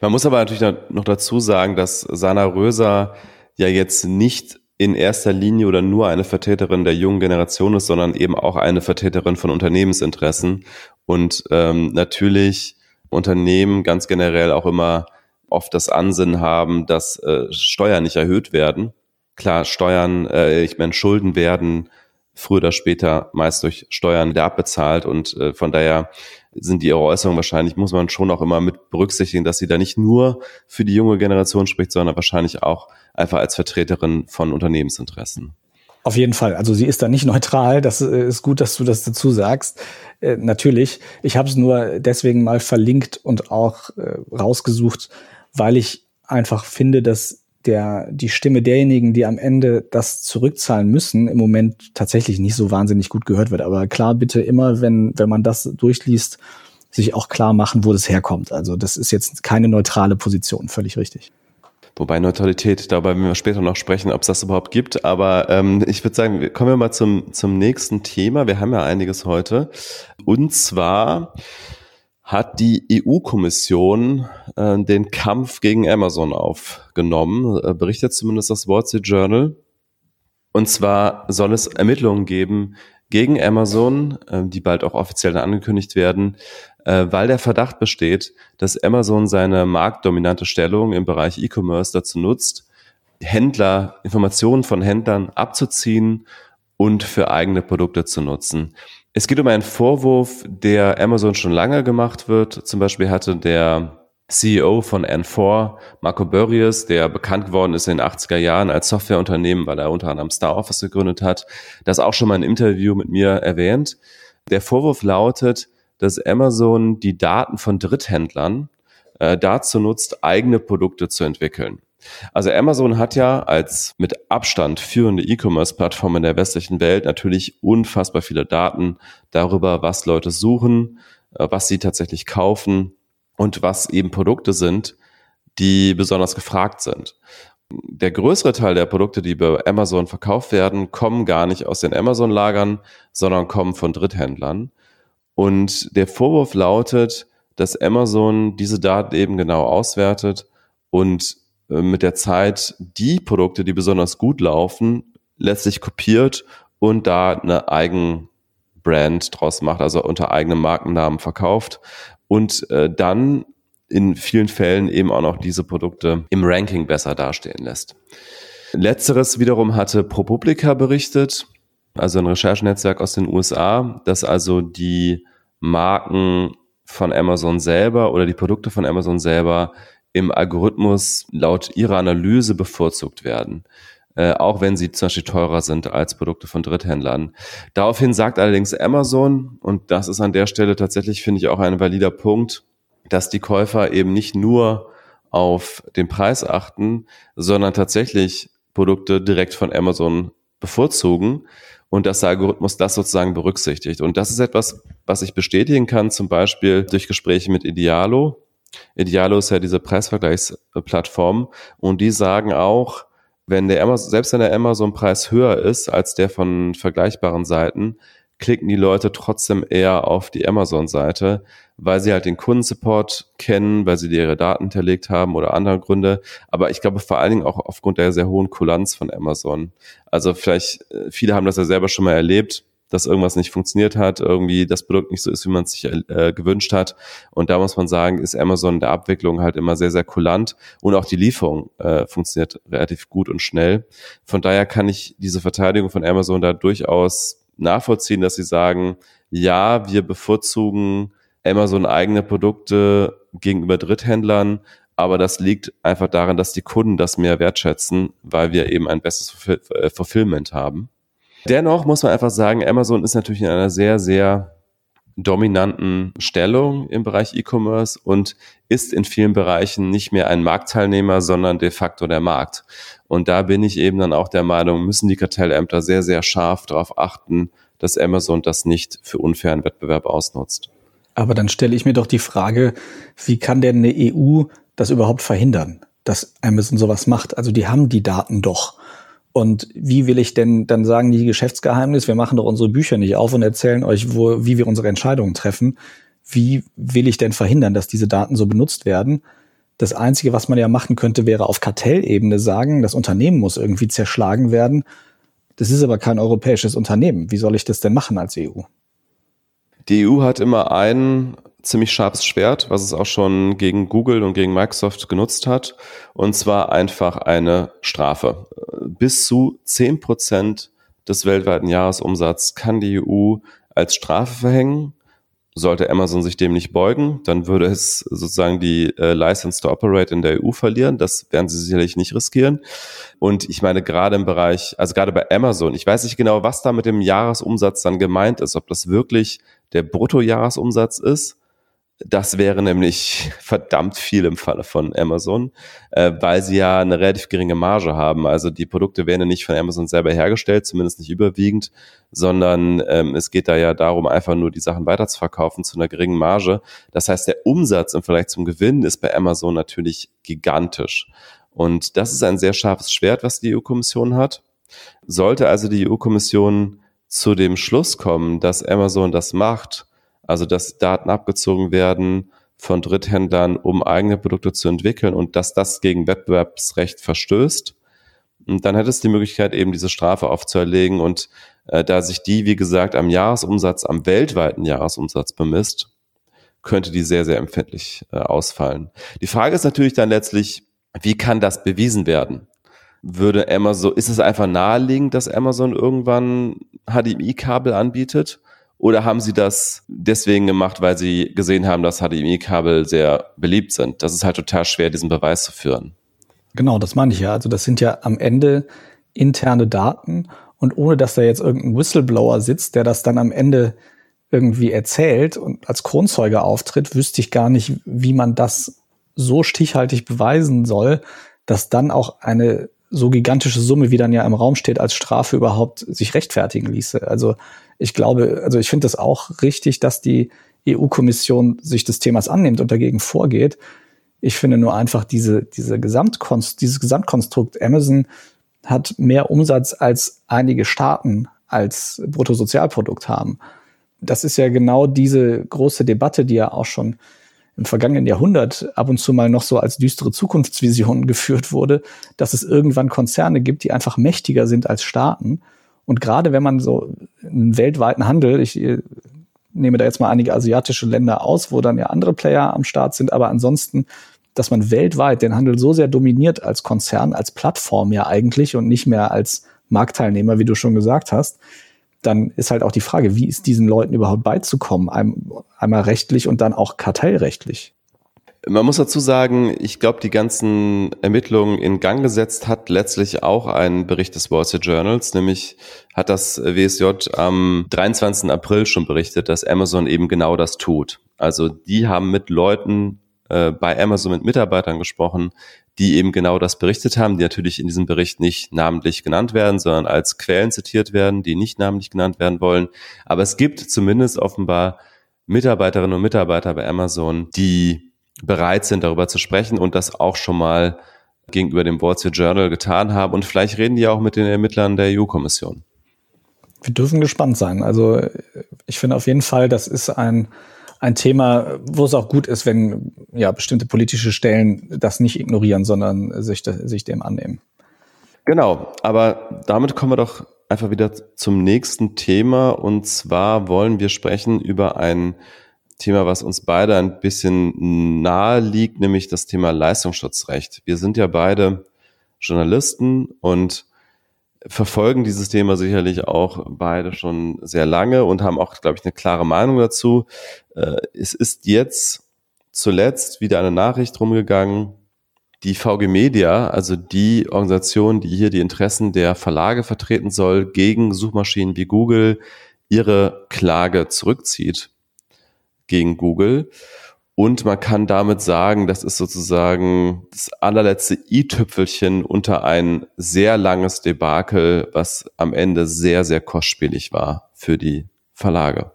Speaker 1: Man muss aber natürlich noch dazu sagen, dass Sana Röser ja jetzt nicht in erster Linie oder nur eine Vertreterin der jungen Generation ist, sondern eben auch eine Vertreterin von Unternehmensinteressen und ähm, natürlich Unternehmen ganz generell auch immer oft das Ansinnen haben, dass äh, Steuern nicht erhöht werden. Klar, Steuern, äh, ich meine, Schulden werden früher oder später meist durch Steuern wieder abbezahlt und äh, von daher sind die Äußerungen wahrscheinlich, muss man schon auch immer mit berücksichtigen, dass sie da nicht nur für die junge Generation spricht, sondern wahrscheinlich auch einfach als Vertreterin von Unternehmensinteressen.
Speaker 2: Auf jeden Fall. Also sie ist da nicht neutral. Das äh, ist gut, dass du das dazu sagst. Äh, natürlich. Ich habe es nur deswegen mal verlinkt und auch äh, rausgesucht, weil ich einfach finde, dass der, die Stimme derjenigen, die am Ende das zurückzahlen müssen, im Moment tatsächlich nicht so wahnsinnig gut gehört wird. Aber klar, bitte immer, wenn, wenn man das durchliest, sich auch klar machen, wo das herkommt. Also das ist jetzt keine neutrale Position, völlig richtig.
Speaker 1: Wobei Neutralität, darüber werden wir später noch sprechen, ob es das überhaupt gibt. Aber ähm, ich würde sagen, kommen wir mal zum, zum nächsten Thema. Wir haben ja einiges heute. Und zwar hat die EU-Kommission äh, den Kampf gegen Amazon aufgenommen, äh, berichtet zumindest das Wall Street Journal. Und zwar soll es Ermittlungen geben gegen Amazon, äh, die bald auch offiziell angekündigt werden, äh, weil der Verdacht besteht, dass Amazon seine marktdominante Stellung im Bereich E-Commerce dazu nutzt, Händler, Informationen von Händlern abzuziehen und für eigene Produkte zu nutzen. Es geht um einen Vorwurf, der Amazon schon lange gemacht wird. Zum Beispiel hatte der CEO von N4, Marco Burrius, der bekannt geworden ist in den 80er Jahren als Softwareunternehmen, weil er unter anderem Star Office gegründet hat, das auch schon mal ein Interview mit mir erwähnt. Der Vorwurf lautet, dass Amazon die Daten von Dritthändlern äh, dazu nutzt, eigene Produkte zu entwickeln. Also Amazon hat ja als mit Abstand führende E-Commerce-Plattform in der westlichen Welt natürlich unfassbar viele Daten darüber, was Leute suchen, äh, was sie tatsächlich kaufen und was eben Produkte sind, die besonders gefragt sind. Der größere Teil der Produkte, die bei Amazon verkauft werden, kommen gar nicht aus den Amazon-Lagern, sondern kommen von Dritthändlern. Und der Vorwurf lautet, dass Amazon diese Daten eben genau auswertet und mit der Zeit die Produkte, die besonders gut laufen, letztlich kopiert und da eine Eigenbrand draus macht, also unter eigenem Markennamen verkauft und äh, dann in vielen Fällen eben auch noch diese Produkte im Ranking besser dastehen lässt. Letzteres wiederum hatte ProPublica berichtet, also ein Recherchenetzwerk aus den USA, dass also die Marken von Amazon selber oder die Produkte von Amazon selber im Algorithmus laut ihrer Analyse bevorzugt werden. Äh, auch wenn sie zum Beispiel teurer sind als Produkte von Dritthändlern. Daraufhin sagt allerdings Amazon, und das ist an der Stelle tatsächlich, finde ich, auch ein valider Punkt, dass die Käufer eben nicht nur auf den Preis achten, sondern tatsächlich Produkte direkt von Amazon bevorzugen und dass der Algorithmus das sozusagen berücksichtigt. Und das ist etwas, was ich bestätigen kann, zum Beispiel durch Gespräche mit Idealo. Idealo ist ja diese Preisvergleichsplattform und die sagen auch, wenn der Amazon, selbst wenn der Amazon-Preis höher ist als der von vergleichbaren Seiten, klicken die Leute trotzdem eher auf die Amazon-Seite, weil sie halt den Kundensupport kennen, weil sie ihre Daten hinterlegt haben oder andere Gründe. Aber ich glaube vor allen Dingen auch aufgrund der sehr hohen Kulanz von Amazon. Also vielleicht, äh, viele haben das ja selber schon mal erlebt, dass irgendwas nicht funktioniert hat, irgendwie das Produkt nicht so ist, wie man es sich äh, gewünscht hat. Und da muss man sagen, ist Amazon in der Abwicklung halt immer sehr, sehr kulant und auch die Lieferung äh, funktioniert relativ gut und schnell. Von daher kann ich diese Verteidigung von Amazon da durchaus nachvollziehen, dass sie sagen, ja, wir bevorzugen Amazon eigene Produkte gegenüber Dritthändlern, aber das liegt einfach daran, dass die Kunden das mehr wertschätzen, weil wir eben ein besseres äh, Fulfillment haben. Dennoch muss man einfach sagen, Amazon ist natürlich in einer sehr, sehr dominanten Stellung im Bereich E-Commerce und ist in vielen Bereichen nicht mehr ein Marktteilnehmer, sondern de facto der Markt. Und da bin ich eben dann auch der Meinung, müssen die Kartellämter sehr, sehr scharf darauf achten, dass Amazon das nicht für unfairen Wettbewerb ausnutzt.
Speaker 2: Aber dann stelle ich mir doch die Frage, wie kann denn eine EU das überhaupt verhindern, dass Amazon sowas macht? Also die haben die Daten doch. Und wie will ich denn dann sagen, die Geschäftsgeheimnis, wir machen doch unsere Bücher nicht auf und erzählen euch, wo, wie wir unsere Entscheidungen treffen. Wie will ich denn verhindern, dass diese Daten so benutzt werden? Das Einzige, was man ja machen könnte, wäre auf Kartellebene sagen, das Unternehmen muss irgendwie zerschlagen werden. Das ist aber kein europäisches Unternehmen. Wie soll ich das denn machen als EU?
Speaker 1: Die EU hat immer ein ziemlich scharfes Schwert, was es auch schon gegen Google und gegen Microsoft genutzt hat. Und zwar einfach eine Strafe. Bis zu zehn Prozent des weltweiten Jahresumsatzes kann die EU als Strafe verhängen. Sollte Amazon sich dem nicht beugen, dann würde es sozusagen die äh, License to Operate in der EU verlieren. Das werden sie sicherlich nicht riskieren. Und ich meine, gerade im Bereich, also gerade bei Amazon, ich weiß nicht genau, was da mit dem Jahresumsatz dann gemeint ist, ob das wirklich der Bruttojahresumsatz ist das wäre nämlich [LAUGHS] verdammt viel im Falle von Amazon, äh, weil sie ja eine relativ geringe Marge haben. Also die Produkte werden ja nicht von Amazon selber hergestellt, zumindest nicht überwiegend, sondern ähm, es geht da ja darum, einfach nur die Sachen weiterzuverkaufen zu einer geringen Marge. Das heißt, der Umsatz im Vergleich zum Gewinn ist bei Amazon natürlich gigantisch. Und das ist ein sehr scharfes Schwert, was die EU-Kommission hat. Sollte also die EU-Kommission zu dem Schluss kommen, dass Amazon das macht, also dass Daten abgezogen werden von Dritthändlern, um eigene Produkte zu entwickeln und dass das gegen Wettbewerbsrecht verstößt. Und dann hätte es die Möglichkeit, eben diese Strafe aufzuerlegen. Und äh, da sich die, wie gesagt, am Jahresumsatz, am weltweiten Jahresumsatz bemisst, könnte die sehr, sehr empfindlich äh, ausfallen. Die Frage ist natürlich dann letztlich, wie kann das bewiesen werden? Würde Amazon, ist es einfach naheliegend, dass Amazon irgendwann HDMI-Kabel anbietet? Oder haben Sie das deswegen gemacht, weil Sie gesehen haben, dass HDMI-Kabel sehr beliebt sind? Das ist halt total schwer, diesen Beweis zu führen.
Speaker 2: Genau, das meine ich ja. Also das sind ja am Ende interne Daten und ohne dass da jetzt irgendein Whistleblower sitzt, der das dann am Ende irgendwie erzählt und als Kronzeuge auftritt, wüsste ich gar nicht, wie man das so stichhaltig beweisen soll, dass dann auch eine so gigantische Summe, wie dann ja im Raum steht, als Strafe überhaupt sich rechtfertigen ließe. Also ich glaube, also ich finde es auch richtig, dass die EU-Kommission sich des Themas annimmt und dagegen vorgeht. Ich finde nur einfach diese, diese Gesamtkonst, dieses Gesamtkonstrukt Amazon hat mehr Umsatz als einige Staaten als Bruttosozialprodukt haben. Das ist ja genau diese große Debatte, die ja auch schon im vergangenen Jahrhundert ab und zu mal noch so als düstere Zukunftsvision [LAUGHS] geführt wurde, dass es irgendwann Konzerne gibt, die einfach mächtiger sind als Staaten und gerade wenn man so einen weltweiten Handel, ich äh, nehme da jetzt mal einige asiatische Länder aus, wo dann ja andere Player am Start sind, aber ansonsten, dass man weltweit den Handel so sehr dominiert als Konzern, als Plattform ja eigentlich und nicht mehr als Marktteilnehmer, wie du schon gesagt hast, dann ist halt auch die Frage, wie ist diesen Leuten überhaupt beizukommen? Einmal rechtlich und dann auch kartellrechtlich.
Speaker 1: Man muss dazu sagen, ich glaube, die ganzen Ermittlungen in Gang gesetzt hat letztlich auch ein Bericht des Wall Street Journals, nämlich hat das WSJ am 23. April schon berichtet, dass Amazon eben genau das tut. Also die haben mit Leuten äh, bei Amazon, mit Mitarbeitern gesprochen, die eben genau das berichtet haben, die natürlich in diesem Bericht nicht namentlich genannt werden, sondern als Quellen zitiert werden, die nicht namentlich genannt werden wollen. Aber es gibt zumindest offenbar Mitarbeiterinnen und Mitarbeiter bei Amazon, die bereit sind, darüber zu sprechen und das auch schon mal gegenüber dem Wall Street Journal getan haben. Und vielleicht reden die auch mit den Ermittlern der EU-Kommission.
Speaker 2: Wir dürfen gespannt sein. Also ich finde auf jeden Fall, das ist ein, ein Thema, wo es auch gut ist, wenn ja bestimmte politische Stellen das nicht ignorieren, sondern sich, sich dem annehmen.
Speaker 1: Genau, aber damit kommen wir doch einfach wieder zum nächsten Thema. Und zwar wollen wir sprechen über ein Thema, was uns beide ein bisschen nahe liegt, nämlich das Thema Leistungsschutzrecht. Wir sind ja beide Journalisten und verfolgen dieses Thema sicherlich auch beide schon sehr lange und haben auch, glaube ich, eine klare Meinung dazu. Äh, es ist jetzt zuletzt wieder eine Nachricht rumgegangen, die VG Media, also die Organisation, die hier die Interessen der Verlage vertreten soll, gegen Suchmaschinen wie Google ihre Klage zurückzieht gegen Google. Und man kann damit sagen, das ist sozusagen das allerletzte i-Tüpfelchen unter ein sehr langes Debakel, was am Ende sehr, sehr kostspielig war für die Verlage.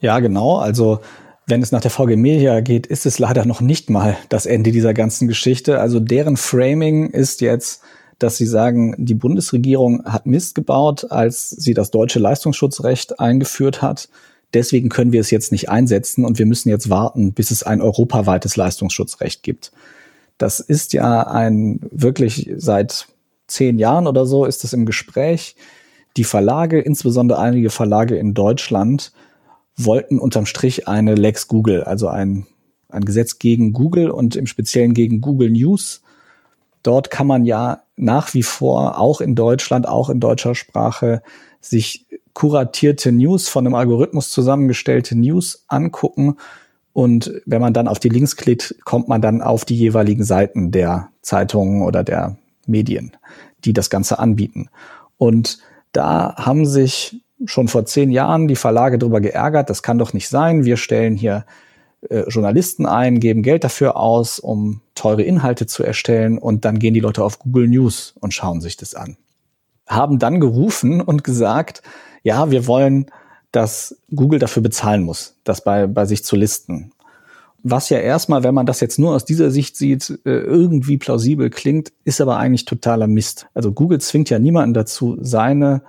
Speaker 2: Ja, genau. Also wenn es nach der VG Media geht, ist es leider noch nicht mal das Ende dieser ganzen Geschichte. Also deren Framing ist jetzt, dass sie sagen, die Bundesregierung hat Mist gebaut, als sie das deutsche Leistungsschutzrecht eingeführt hat Deswegen können wir es jetzt nicht einsetzen und wir müssen jetzt warten, bis es ein europaweites Leistungsschutzrecht gibt. Das ist ja ein wirklich seit zehn Jahren oder so ist es im Gespräch. Die Verlage, insbesondere einige Verlage in Deutschland, wollten unterm Strich eine Lex Google, also ein, ein Gesetz gegen Google und im Speziellen gegen Google News. Dort kann man ja nach wie vor auch in Deutschland, auch in deutscher Sprache sich kuratierte News von einem Algorithmus zusammengestellte News angucken. Und wenn man dann auf die Links klickt, kommt man dann auf die jeweiligen Seiten der Zeitungen oder der Medien, die das Ganze anbieten. Und da haben sich schon vor zehn Jahren die Verlage darüber geärgert, das kann doch nicht sein. Wir stellen hier äh, Journalisten ein, geben Geld dafür aus, um teure Inhalte zu erstellen und dann gehen die Leute auf Google News und schauen sich das an. Haben dann gerufen und gesagt, ja, wir wollen, dass Google dafür bezahlen muss, das bei, bei sich zu listen. Was ja erstmal, wenn man das jetzt nur aus dieser Sicht sieht, äh, irgendwie plausibel klingt, ist aber eigentlich totaler Mist. Also Google zwingt ja niemanden dazu, seine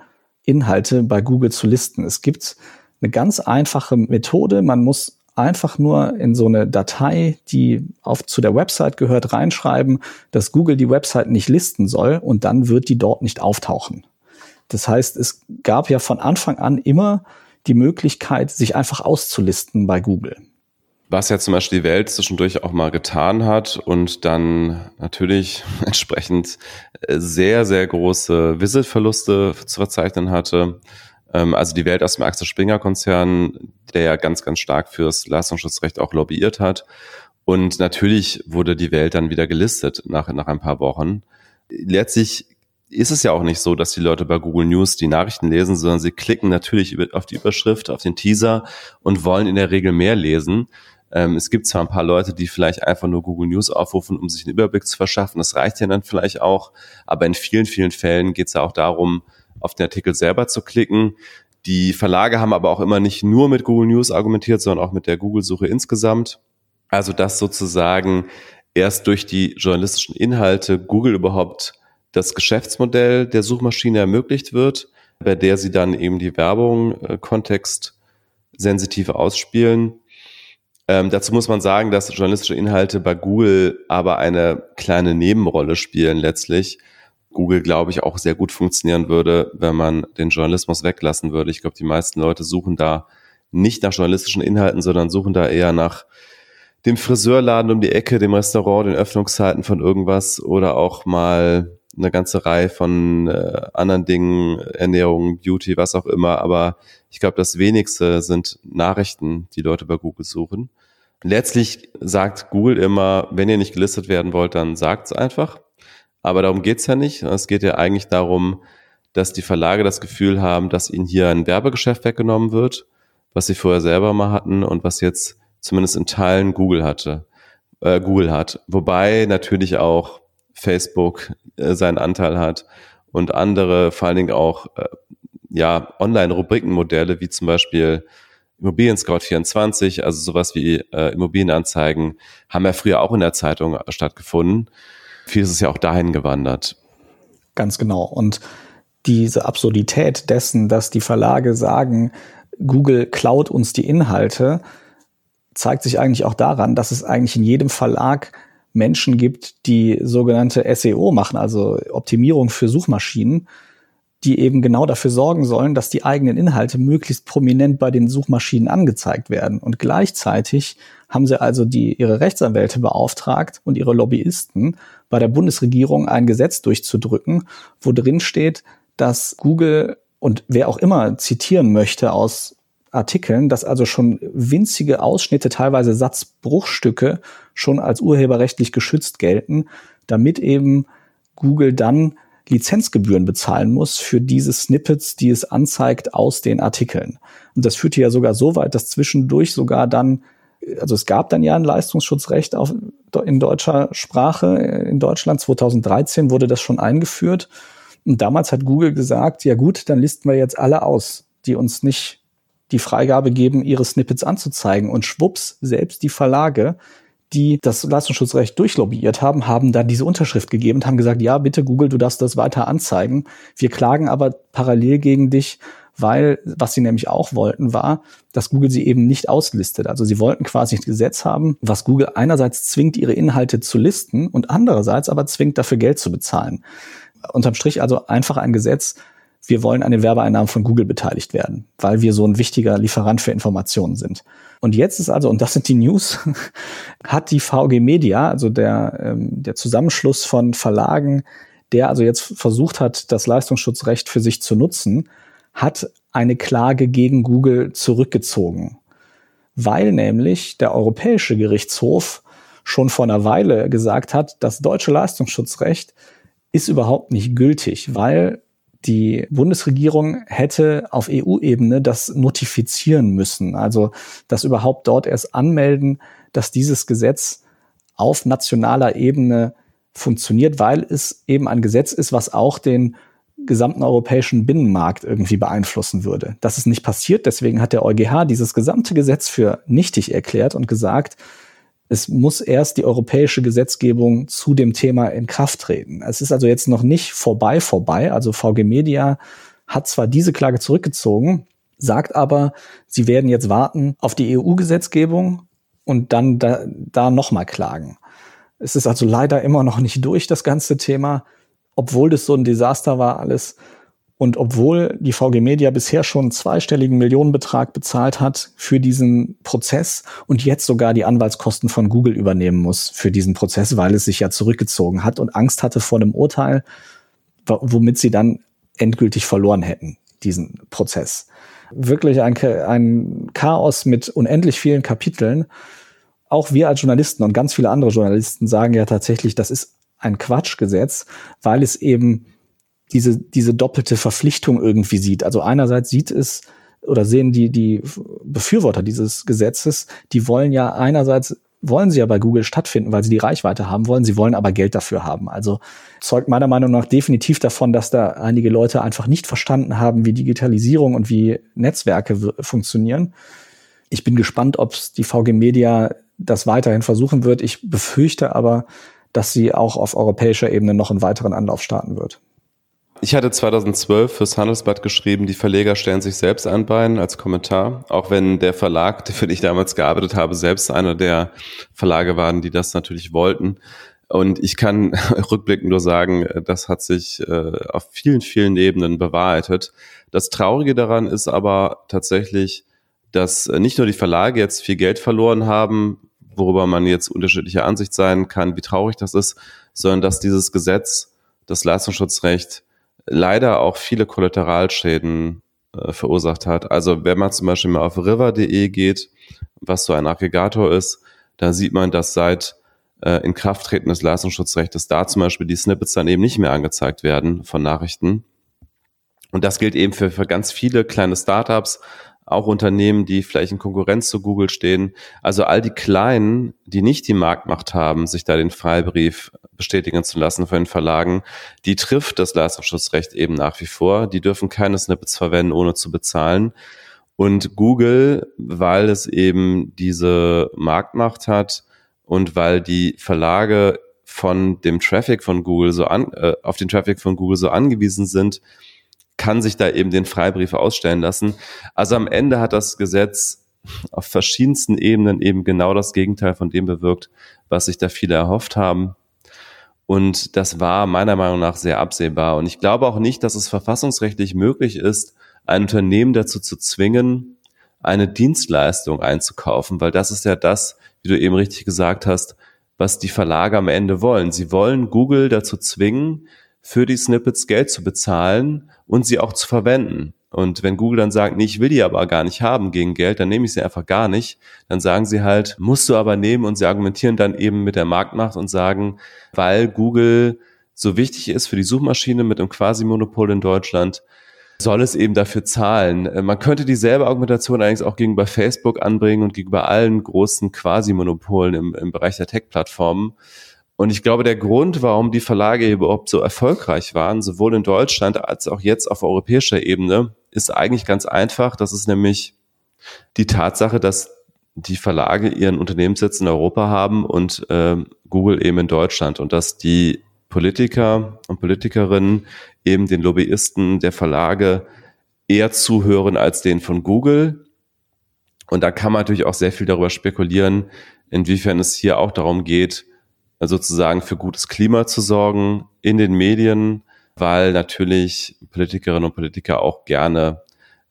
Speaker 2: Inhalte bei Google zu listen. Es gibt eine ganz einfache Methode. Man muss einfach nur in so eine Datei, die auf zu der Website gehört, reinschreiben, dass Google die Website nicht listen soll und dann wird die dort nicht auftauchen. Das heißt, es gab ja von Anfang an immer die Möglichkeit, sich einfach auszulisten bei Google.
Speaker 1: Was ja zum Beispiel die Welt zwischendurch auch mal getan hat und dann natürlich [LAUGHS] entsprechend äh, sehr, sehr große Visitverluste zu verzeichnen hatte. Ähm, also die Welt aus dem Axel Springer Konzern, der ja ganz, ganz stark fürs Leistungsschutzrecht auch lobbyiert hat. Und natürlich wurde die Welt dann wieder gelistet nach, nach ein paar Wochen. Letztlich ist es ja auch nicht so, dass die Leute bei Google News die Nachrichten lesen, sondern sie klicken natürlich auf die Überschrift, auf den Teaser und wollen in der Regel mehr lesen. Ähm, es gibt zwar ein paar Leute, die vielleicht einfach nur Google News aufrufen, um sich einen Überblick zu verschaffen. Das reicht ja dann vielleicht auch. Aber in vielen, vielen Fällen geht es ja auch darum, auf den Artikel selber zu klicken. Die Verlage haben aber auch immer nicht nur mit Google News argumentiert, sondern auch mit der Google-Suche insgesamt. Also dass sozusagen erst durch die journalistischen Inhalte Google überhaupt das Geschäftsmodell der Suchmaschine ermöglicht wird, bei der sie dann eben die Werbung äh, kontextsensitiv ausspielen. Ähm, dazu muss man sagen, dass journalistische Inhalte bei Google aber eine kleine Nebenrolle spielen letztlich. Google, glaube ich, auch sehr gut funktionieren würde, wenn man den Journalismus weglassen würde. Ich glaube, die meisten Leute suchen da nicht nach journalistischen Inhalten, sondern suchen da eher nach dem Friseurladen um die Ecke, dem Restaurant, den Öffnungszeiten von irgendwas oder auch mal eine ganze Reihe von äh, anderen Dingen, Ernährung, Beauty, was auch immer. Aber ich glaube, das wenigste sind Nachrichten, die Leute bei Google suchen. Letztlich sagt Google immer, wenn ihr nicht gelistet werden wollt, dann sagt's einfach. Aber darum geht's ja nicht. Es geht ja eigentlich darum, dass die Verlage das Gefühl haben, dass ihnen hier ein Werbegeschäft weggenommen wird, was sie vorher selber mal hatten und was jetzt zumindest in Teilen Google hatte, äh, Google hat. Wobei natürlich auch Facebook äh, seinen Anteil hat und andere, vor allen Dingen auch äh, ja, Online-Rubrikenmodelle, wie zum Beispiel Immobilien Scout 24, also sowas wie äh, Immobilienanzeigen, haben ja früher auch in der Zeitung stattgefunden. Vieles ist ja auch dahin gewandert.
Speaker 2: Ganz genau. Und diese Absurdität dessen, dass die Verlage sagen, Google klaut uns die Inhalte, zeigt sich eigentlich auch daran, dass es eigentlich in jedem Verlag Menschen gibt, die sogenannte SEO machen, also Optimierung für Suchmaschinen, die eben genau dafür sorgen sollen, dass die eigenen Inhalte möglichst prominent bei den Suchmaschinen angezeigt werden. Und gleichzeitig haben sie also die, ihre Rechtsanwälte beauftragt und ihre Lobbyisten bei der Bundesregierung ein Gesetz durchzudrücken, wo drin steht, dass Google und wer auch immer zitieren möchte aus Artikeln, dass also schon winzige Ausschnitte, teilweise Satzbruchstücke schon als urheberrechtlich geschützt gelten, damit eben Google dann Lizenzgebühren bezahlen muss für diese Snippets, die es anzeigt aus den Artikeln. Und das führte ja sogar so weit, dass zwischendurch sogar dann, also es gab dann ja ein Leistungsschutzrecht auf, in deutscher Sprache. In Deutschland 2013 wurde das schon eingeführt. Und damals hat Google gesagt, ja gut, dann listen wir jetzt alle aus, die uns nicht die Freigabe geben, ihre Snippets anzuzeigen. Und schwupps, selbst die Verlage, die das Leistungsschutzrecht durchlobbyiert haben, haben da diese Unterschrift gegeben und haben gesagt, ja, bitte Google, du darfst das weiter anzeigen. Wir klagen aber parallel gegen dich, weil was sie nämlich auch wollten, war, dass Google sie eben nicht auslistet. Also sie wollten quasi ein Gesetz haben, was Google einerseits zwingt, ihre Inhalte zu listen und andererseits aber zwingt, dafür Geld zu bezahlen. Unterm Strich also einfach ein Gesetz, wir wollen an den Werbeeinnahmen von Google beteiligt werden, weil wir so ein wichtiger Lieferant für Informationen sind. Und jetzt ist also, und das sind die News, [LAUGHS] hat die VG Media, also der, ähm, der Zusammenschluss von Verlagen, der also jetzt versucht hat, das Leistungsschutzrecht für sich zu nutzen, hat eine Klage gegen Google zurückgezogen. Weil nämlich der Europäische Gerichtshof schon vor einer Weile gesagt hat, das deutsche Leistungsschutzrecht ist überhaupt nicht gültig, weil die Bundesregierung hätte auf EU-Ebene das notifizieren müssen, also das überhaupt dort erst anmelden, dass dieses Gesetz auf nationaler Ebene funktioniert, weil es eben ein Gesetz ist, was auch den gesamten europäischen Binnenmarkt irgendwie beeinflussen würde. Das ist nicht passiert, deswegen hat der EuGH dieses gesamte Gesetz für nichtig erklärt und gesagt, es muss erst die europäische Gesetzgebung zu dem Thema in Kraft treten. Es ist also jetzt noch nicht vorbei vorbei. Also VG Media hat zwar diese Klage zurückgezogen, sagt aber, sie werden jetzt warten auf die EU-Gesetzgebung und dann da, da nochmal klagen. Es ist also leider immer noch nicht durch, das ganze Thema, obwohl das so ein Desaster war alles. Und obwohl die VG Media bisher schon einen zweistelligen Millionenbetrag bezahlt hat für diesen Prozess und jetzt sogar die Anwaltskosten von Google übernehmen muss für diesen Prozess, weil es sich ja zurückgezogen hat und Angst hatte vor einem Urteil, womit sie dann endgültig verloren hätten, diesen Prozess. Wirklich ein, ein Chaos mit unendlich vielen Kapiteln. Auch wir als Journalisten und ganz viele andere Journalisten sagen ja tatsächlich, das ist ein Quatschgesetz, weil es eben diese, diese doppelte Verpflichtung irgendwie sieht. Also einerseits sieht es oder sehen die, die Befürworter dieses Gesetzes, die wollen ja einerseits wollen sie ja bei Google stattfinden, weil sie die Reichweite haben wollen. Sie wollen aber Geld dafür haben. Also zeugt meiner Meinung nach definitiv davon, dass da einige Leute einfach nicht verstanden haben, wie Digitalisierung und wie Netzwerke funktionieren. Ich bin gespannt, ob die VG Media das weiterhin versuchen wird. Ich befürchte aber, dass sie auch auf europäischer Ebene noch einen weiteren Anlauf starten wird.
Speaker 1: Ich hatte 2012 fürs Handelsblatt geschrieben, die Verleger stellen sich selbst ein Bein als Kommentar, auch wenn der Verlag, für [LAUGHS] den ich damals gearbeitet habe, selbst einer der Verlage waren, die das natürlich wollten. Und ich kann [LAUGHS] rückblickend nur sagen, das hat sich äh, auf vielen, vielen Ebenen bewahrheitet. Das Traurige daran ist aber tatsächlich, dass nicht nur die Verlage jetzt viel Geld verloren haben, worüber man jetzt unterschiedlicher Ansicht sein kann, wie traurig das ist, sondern dass dieses Gesetz, das Leistungsschutzrecht, leider auch viele Kollateralschäden äh, verursacht hat. Also wenn man zum Beispiel mal auf river.de geht, was so ein Aggregator ist, da sieht man, dass seit äh, Inkrafttreten des Leistungsschutzrechts da zum Beispiel die Snippets dann eben nicht mehr angezeigt werden von Nachrichten. Und das gilt eben für, für ganz viele kleine Startups, auch Unternehmen, die vielleicht in Konkurrenz zu Google stehen. Also all die Kleinen, die nicht die Marktmacht haben, sich da den Freibrief bestätigen zu lassen von den Verlagen, die trifft das Leistungsschutzrecht eben nach wie vor. Die dürfen keine Snippets verwenden, ohne zu bezahlen. Und Google, weil es eben diese Marktmacht hat und weil die Verlage von dem Traffic von Google so an, äh, auf den Traffic von Google so angewiesen sind, kann sich da eben den Freibrief ausstellen lassen. Also am Ende hat das Gesetz auf verschiedensten Ebenen eben genau das Gegenteil von dem bewirkt, was sich da viele erhofft haben. Und das war meiner Meinung nach sehr absehbar. Und ich glaube auch nicht, dass es verfassungsrechtlich möglich ist, ein Unternehmen dazu zu zwingen, eine Dienstleistung einzukaufen, weil das ist ja das, wie du eben richtig gesagt hast, was die Verlage am Ende wollen. Sie wollen Google dazu zwingen, für die Snippets Geld zu bezahlen und sie auch zu verwenden. Und wenn Google dann sagt, nee, ich will die aber gar nicht haben gegen Geld, dann nehme ich sie einfach gar nicht. Dann sagen sie halt, musst du aber nehmen und sie argumentieren dann eben mit der Marktmacht und sagen, weil Google so wichtig ist für die Suchmaschine mit einem Quasi-Monopol in Deutschland, soll es eben dafür zahlen. Man könnte dieselbe Argumentation allerdings auch gegenüber Facebook anbringen und gegenüber allen großen Quasi-Monopolen im, im Bereich der Tech-Plattformen. Und ich glaube, der Grund, warum die Verlage überhaupt so erfolgreich waren, sowohl in Deutschland als auch jetzt auf europäischer Ebene, ist eigentlich ganz einfach. Das ist nämlich die Tatsache, dass die Verlage ihren Unternehmenssitz in Europa haben und äh, Google eben in Deutschland und dass die Politiker und Politikerinnen eben den Lobbyisten der Verlage eher zuhören als den von Google. Und da kann man natürlich auch sehr viel darüber spekulieren, inwiefern es hier auch darum geht, sozusagen für gutes Klima zu sorgen in den Medien, weil natürlich Politikerinnen und Politiker auch gerne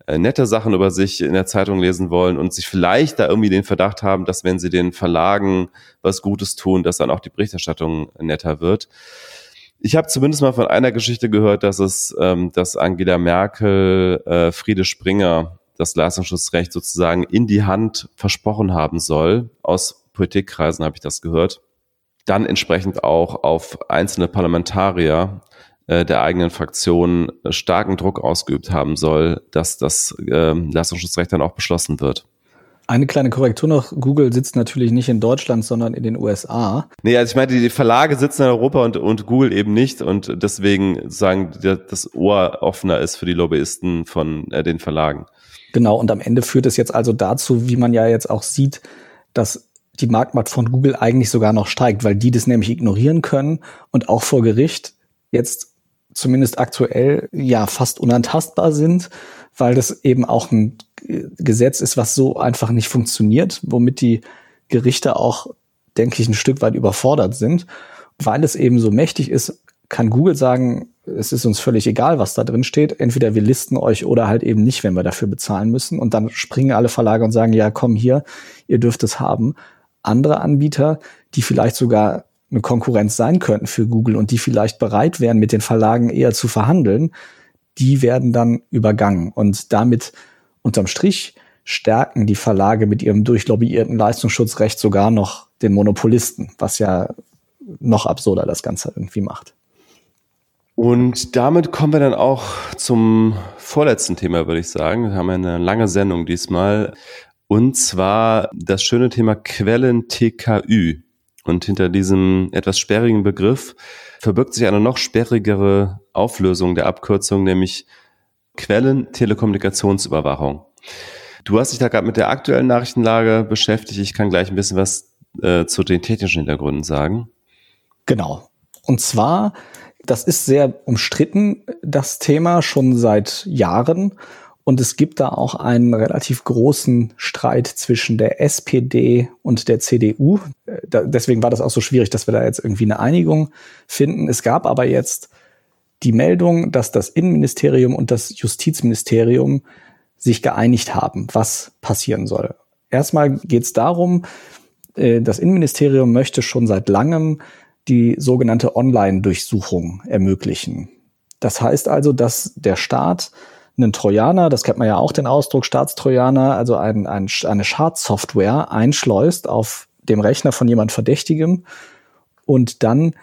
Speaker 1: äh, nette Sachen über sich in der Zeitung lesen wollen und sich vielleicht da irgendwie den Verdacht haben, dass wenn sie den Verlagen was Gutes tun, dass dann auch die Berichterstattung netter wird. Ich habe zumindest mal von einer Geschichte gehört, dass es, ähm, dass Angela Merkel äh, Friede Springer das Leistungsschutzrecht sozusagen in die Hand versprochen haben soll. Aus Politikkreisen habe ich das gehört. Dann entsprechend auch auf einzelne Parlamentarier äh, der eigenen Fraktion starken Druck ausgeübt haben soll, dass das äh, Leistungsschutzrecht dann auch beschlossen wird.
Speaker 2: Eine kleine Korrektur noch. Google sitzt natürlich nicht in Deutschland, sondern in den USA.
Speaker 1: Nee, also ich meine, die Verlage sitzen in Europa und, und Google eben nicht und deswegen sagen, das Ohr offener ist für die Lobbyisten von äh, den Verlagen.
Speaker 2: Genau, und am Ende führt es jetzt also dazu, wie man ja jetzt auch sieht, dass die Marktmacht von Google eigentlich sogar noch steigt, weil die das nämlich ignorieren können und auch vor Gericht jetzt zumindest aktuell ja fast unantastbar sind, weil das eben auch ein Gesetz ist, was so einfach nicht funktioniert, womit die Gerichte auch, denke ich, ein Stück weit überfordert sind. Weil es eben so mächtig ist, kann Google sagen, es ist uns völlig egal, was da drin steht. Entweder wir listen euch oder halt eben nicht, wenn wir dafür bezahlen müssen. Und dann springen alle Verlage und sagen, ja, komm hier, ihr dürft es haben. Andere Anbieter, die vielleicht sogar eine Konkurrenz sein könnten für Google und die vielleicht bereit wären, mit den Verlagen eher zu verhandeln, die werden dann übergangen. Und damit unterm Strich stärken die Verlage mit ihrem durchlobbyierten Leistungsschutzrecht sogar noch den Monopolisten, was ja noch absurder das Ganze irgendwie macht.
Speaker 1: Und damit kommen wir dann auch zum vorletzten Thema, würde ich sagen. Wir haben eine lange Sendung diesmal. Und zwar das schöne Thema Quellen TKÜ. Und hinter diesem etwas sperrigen Begriff verbirgt sich eine noch sperrigere Auflösung der Abkürzung, nämlich Quellen Telekommunikationsüberwachung. Du hast dich da gerade mit der aktuellen Nachrichtenlage beschäftigt. Ich kann gleich ein bisschen was äh, zu den technischen Hintergründen sagen.
Speaker 2: Genau. Und zwar, das ist sehr umstritten, das Thema schon seit Jahren. Und es gibt da auch einen relativ großen Streit zwischen der SPD und der CDU. Da, deswegen war das auch so schwierig, dass wir da jetzt irgendwie eine Einigung finden. Es gab aber jetzt die Meldung, dass das Innenministerium und das Justizministerium sich geeinigt haben, was passieren soll. Erstmal geht es darum, äh, das Innenministerium möchte schon seit langem die sogenannte Online-Durchsuchung ermöglichen. Das heißt also, dass der Staat einen Trojaner, das kennt man ja auch den Ausdruck Staatstrojaner, also ein, ein, eine Schadsoftware einschleust auf dem Rechner von jemand Verdächtigem und dann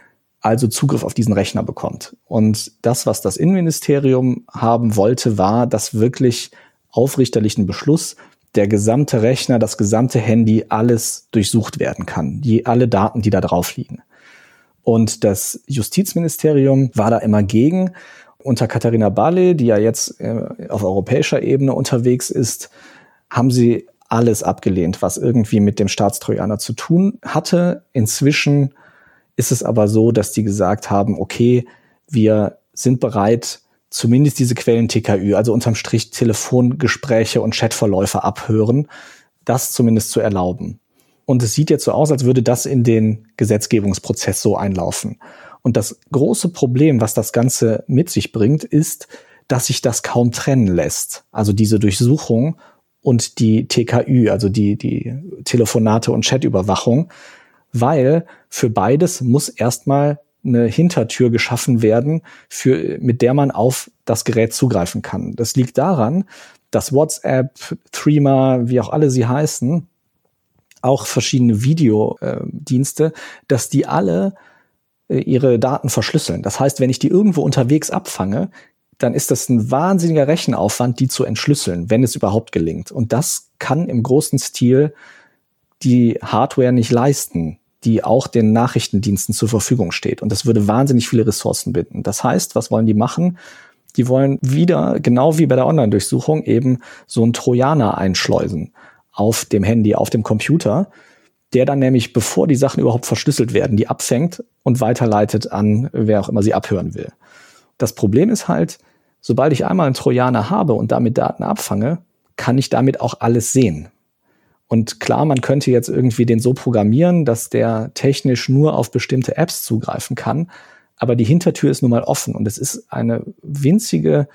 Speaker 2: also Zugriff auf diesen Rechner bekommt. Und das, was das Innenministerium haben wollte, war, dass wirklich aufrichterlichen Beschluss der gesamte Rechner, das gesamte Handy, alles durchsucht werden kann, die, alle Daten, die da drauf liegen. Und das Justizministerium war da immer gegen unter Katharina Barley, die ja jetzt äh, auf europäischer Ebene unterwegs ist, haben sie alles abgelehnt, was irgendwie mit dem Staatstrojaner zu tun hatte. Inzwischen ist es aber so, dass die gesagt haben, okay, wir sind bereit, zumindest diese Quellen TKÜ, also unterm Strich Telefongespräche und Chatverläufe abhören, das zumindest zu erlauben. Und es sieht jetzt so aus, als würde das in den Gesetzgebungsprozess so einlaufen. Und das große Problem, was das Ganze mit sich bringt, ist, dass sich das kaum trennen lässt. Also diese Durchsuchung und die TKÜ, also die, die Telefonate und Chatüberwachung, weil für beides muss erstmal eine Hintertür geschaffen werden, für, mit der man auf das Gerät zugreifen kann. Das liegt daran, dass WhatsApp, Threema, wie auch alle sie heißen, auch verschiedene Videodienste, dass die alle ihre Daten verschlüsseln. Das heißt, wenn ich die irgendwo unterwegs abfange, dann ist das ein wahnsinniger Rechenaufwand, die zu entschlüsseln, wenn es überhaupt gelingt. Und das kann im großen Stil die Hardware nicht leisten, die auch den Nachrichtendiensten zur Verfügung steht. Und das würde wahnsinnig viele Ressourcen binden. Das heißt, was wollen die machen? Die wollen wieder, genau wie bei der Online-Durchsuchung, eben so einen Trojaner einschleusen auf dem Handy, auf dem Computer, der dann nämlich, bevor die Sachen überhaupt verschlüsselt werden, die abfängt und weiterleitet an wer auch immer sie abhören will. Das Problem ist halt, Sobald ich einmal einen Trojaner habe und damit Daten abfange, kann ich damit auch alles sehen. Und klar, man könnte jetzt irgendwie den so programmieren, dass der technisch nur auf bestimmte Apps zugreifen kann. Aber die Hintertür ist nun mal offen und es ist eine winzige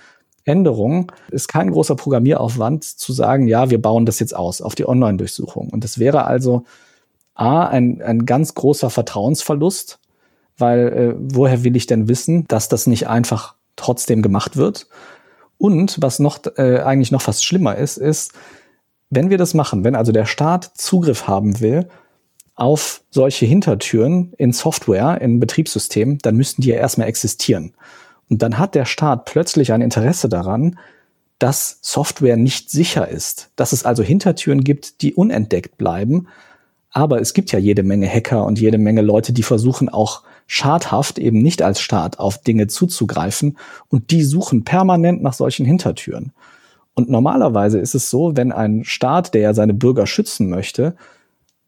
Speaker 2: Änderung. Ist kein großer Programmieraufwand zu sagen, ja, wir bauen das jetzt aus auf die Online-Durchsuchung. Und das wäre also A, ein, ein ganz großer Vertrauensverlust, weil äh, woher will ich denn wissen, dass das nicht einfach trotzdem gemacht wird? Und was noch äh, eigentlich noch fast schlimmer ist, ist, wenn wir das machen, wenn also der Staat Zugriff haben will auf solche Hintertüren in Software, in Betriebssystemen, dann müssten die ja erstmal existieren. Und dann hat der Staat plötzlich ein Interesse daran, dass Software nicht sicher ist, dass es also Hintertüren gibt, die unentdeckt bleiben. Aber es gibt ja jede Menge Hacker und jede Menge Leute, die versuchen auch schadhaft eben nicht als Staat auf Dinge zuzugreifen und die suchen permanent nach solchen Hintertüren. Und normalerweise ist es so, wenn ein Staat, der ja seine Bürger schützen möchte,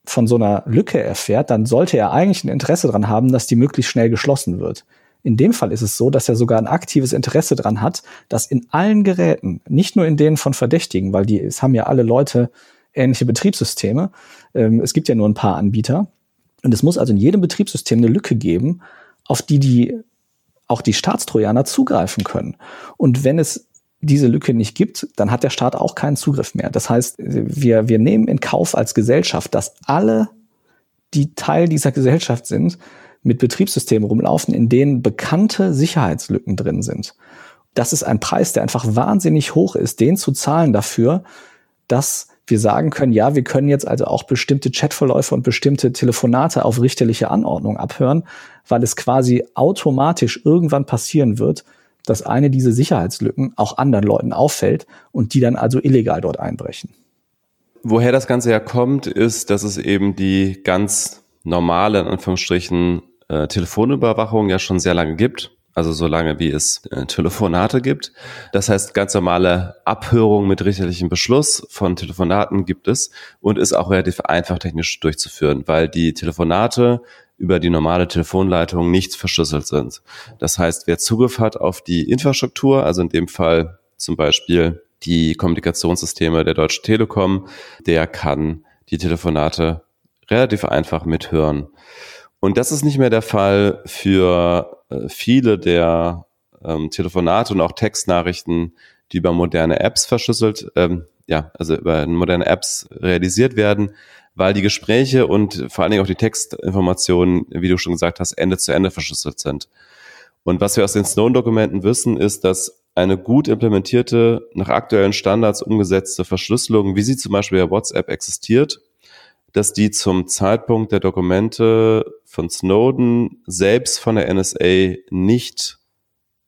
Speaker 2: von so einer Lücke erfährt, dann sollte er eigentlich ein Interesse daran haben, dass die möglichst schnell geschlossen wird. In dem Fall ist es so, dass er sogar ein aktives Interesse daran hat, dass in allen Geräten, nicht nur in denen von Verdächtigen, weil die, es haben ja alle Leute ähnliche Betriebssysteme, ähm, es gibt ja nur ein paar Anbieter, und es muss also in jedem Betriebssystem eine Lücke geben, auf die die auch die Staatstrojaner zugreifen können. Und wenn es diese Lücke nicht gibt, dann hat der Staat auch keinen Zugriff mehr. Das heißt, wir, wir nehmen in Kauf als Gesellschaft, dass alle, die Teil dieser Gesellschaft sind, mit Betriebssystemen rumlaufen, in denen bekannte Sicherheitslücken drin sind. Das ist ein Preis, der einfach wahnsinnig hoch ist, den zu zahlen dafür, dass wir sagen können, ja, wir können jetzt also auch bestimmte Chatverläufe und bestimmte Telefonate auf richterliche Anordnung abhören, weil es quasi automatisch irgendwann passieren wird, dass eine dieser Sicherheitslücken auch anderen Leuten auffällt und die dann also illegal dort einbrechen.
Speaker 1: Woher das Ganze ja kommt, ist, dass es eben die ganz normale, in Anführungsstrichen, äh, Telefonüberwachung ja schon sehr lange gibt. Also so lange wie es äh, Telefonate gibt. Das heißt, ganz normale Abhörung mit richterlichem Beschluss von Telefonaten gibt es und ist auch relativ einfach technisch durchzuführen, weil die Telefonate über die normale Telefonleitung nicht verschlüsselt sind. Das heißt, wer Zugriff hat auf die Infrastruktur, also in dem Fall zum Beispiel die Kommunikationssysteme der Deutschen Telekom, der kann die Telefonate relativ einfach mithören. Und das ist nicht mehr der Fall für äh, viele der ähm, Telefonate und auch Textnachrichten, die über moderne Apps verschlüsselt, ähm, ja, also über moderne Apps realisiert werden, weil die Gespräche und vor allen Dingen auch die Textinformationen, wie du schon gesagt hast, Ende zu Ende verschlüsselt sind. Und was wir aus den Snowden-Dokumenten wissen, ist, dass eine gut implementierte, nach aktuellen Standards umgesetzte Verschlüsselung, wie sie zum Beispiel bei WhatsApp existiert, dass die zum Zeitpunkt der Dokumente von Snowden selbst von der NSA nicht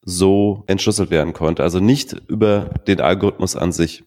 Speaker 1: so entschlüsselt werden konnte, also nicht über den Algorithmus an sich.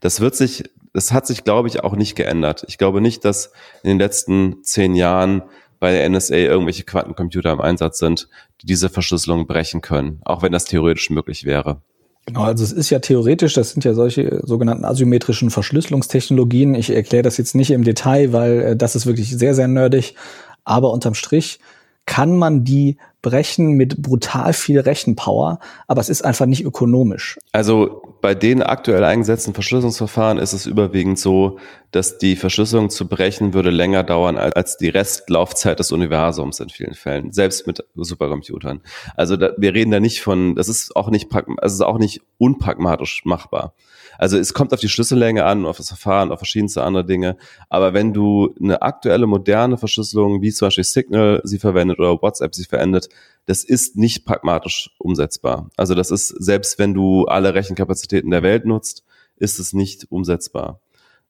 Speaker 1: Das wird sich das hat sich, glaube ich, auch nicht geändert. Ich glaube nicht, dass in den letzten zehn Jahren bei der NSA irgendwelche Quantencomputer im Einsatz sind, die diese Verschlüsselung brechen können, auch wenn das theoretisch möglich wäre.
Speaker 2: Genau, also es ist ja theoretisch, das sind ja solche sogenannten asymmetrischen Verschlüsselungstechnologien. Ich erkläre das jetzt nicht im Detail, weil äh, das ist wirklich sehr, sehr nerdig. Aber unterm Strich kann man die brechen mit brutal viel Rechenpower, aber es ist einfach nicht ökonomisch.
Speaker 1: Also bei den aktuell eingesetzten Verschlüsselungsverfahren ist es überwiegend so, dass die Verschlüsselung zu brechen würde länger dauern als die Restlaufzeit des Universums in vielen Fällen, selbst mit Supercomputern. Also da, wir reden da nicht von, das ist auch nicht, es ist auch nicht unpragmatisch machbar. Also es kommt auf die Schlüssellänge an, auf das Verfahren, auf verschiedenste andere Dinge. Aber wenn du eine aktuelle, moderne Verschlüsselung, wie zum Beispiel Signal sie verwendet oder WhatsApp sie verwendet, das ist nicht pragmatisch umsetzbar. Also das ist, selbst wenn du alle Rechenkapazitäten der Welt nutzt, ist es nicht umsetzbar.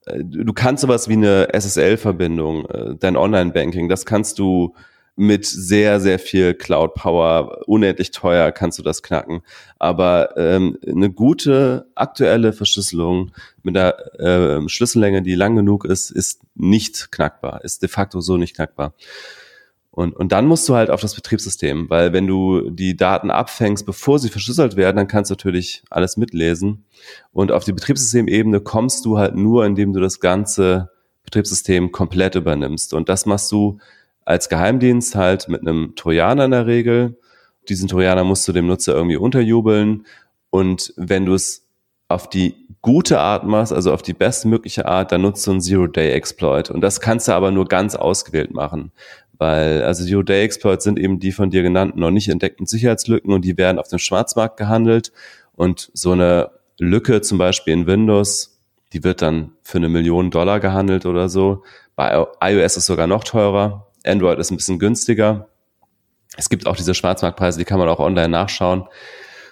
Speaker 1: Äh, du kannst sowas wie eine SSL-Verbindung, äh, dein Online-Banking, das kannst du mit sehr, sehr viel Cloud Power, unendlich teuer kannst du das knacken. Aber ähm, eine gute aktuelle Verschlüsselung mit einer äh, Schlüssellänge, die lang genug ist, ist nicht knackbar, ist de facto so nicht knackbar. Und, und dann musst du halt auf das Betriebssystem, weil wenn du die Daten abfängst, bevor sie verschlüsselt werden, dann kannst du natürlich alles mitlesen. Und auf die Betriebssystemebene kommst du halt nur, indem du das ganze Betriebssystem komplett übernimmst. Und das machst du als Geheimdienst halt mit einem Trojaner in der Regel. Diesen Trojaner musst du dem Nutzer irgendwie unterjubeln. Und wenn du es auf die gute Art machst, also auf die bestmögliche Art, dann nutzt du einen Zero-Day-Exploit. Und das kannst du aber nur ganz ausgewählt machen. Weil, also Zero-Day-Exploits sind eben die von dir genannten noch nicht entdeckten Sicherheitslücken und die werden auf dem Schwarzmarkt gehandelt. Und so eine Lücke zum Beispiel in Windows, die wird dann für eine Million Dollar gehandelt oder so. Bei iOS ist sogar noch teurer. Android ist ein bisschen günstiger. Es gibt auch diese Schwarzmarktpreise, die kann man auch online nachschauen.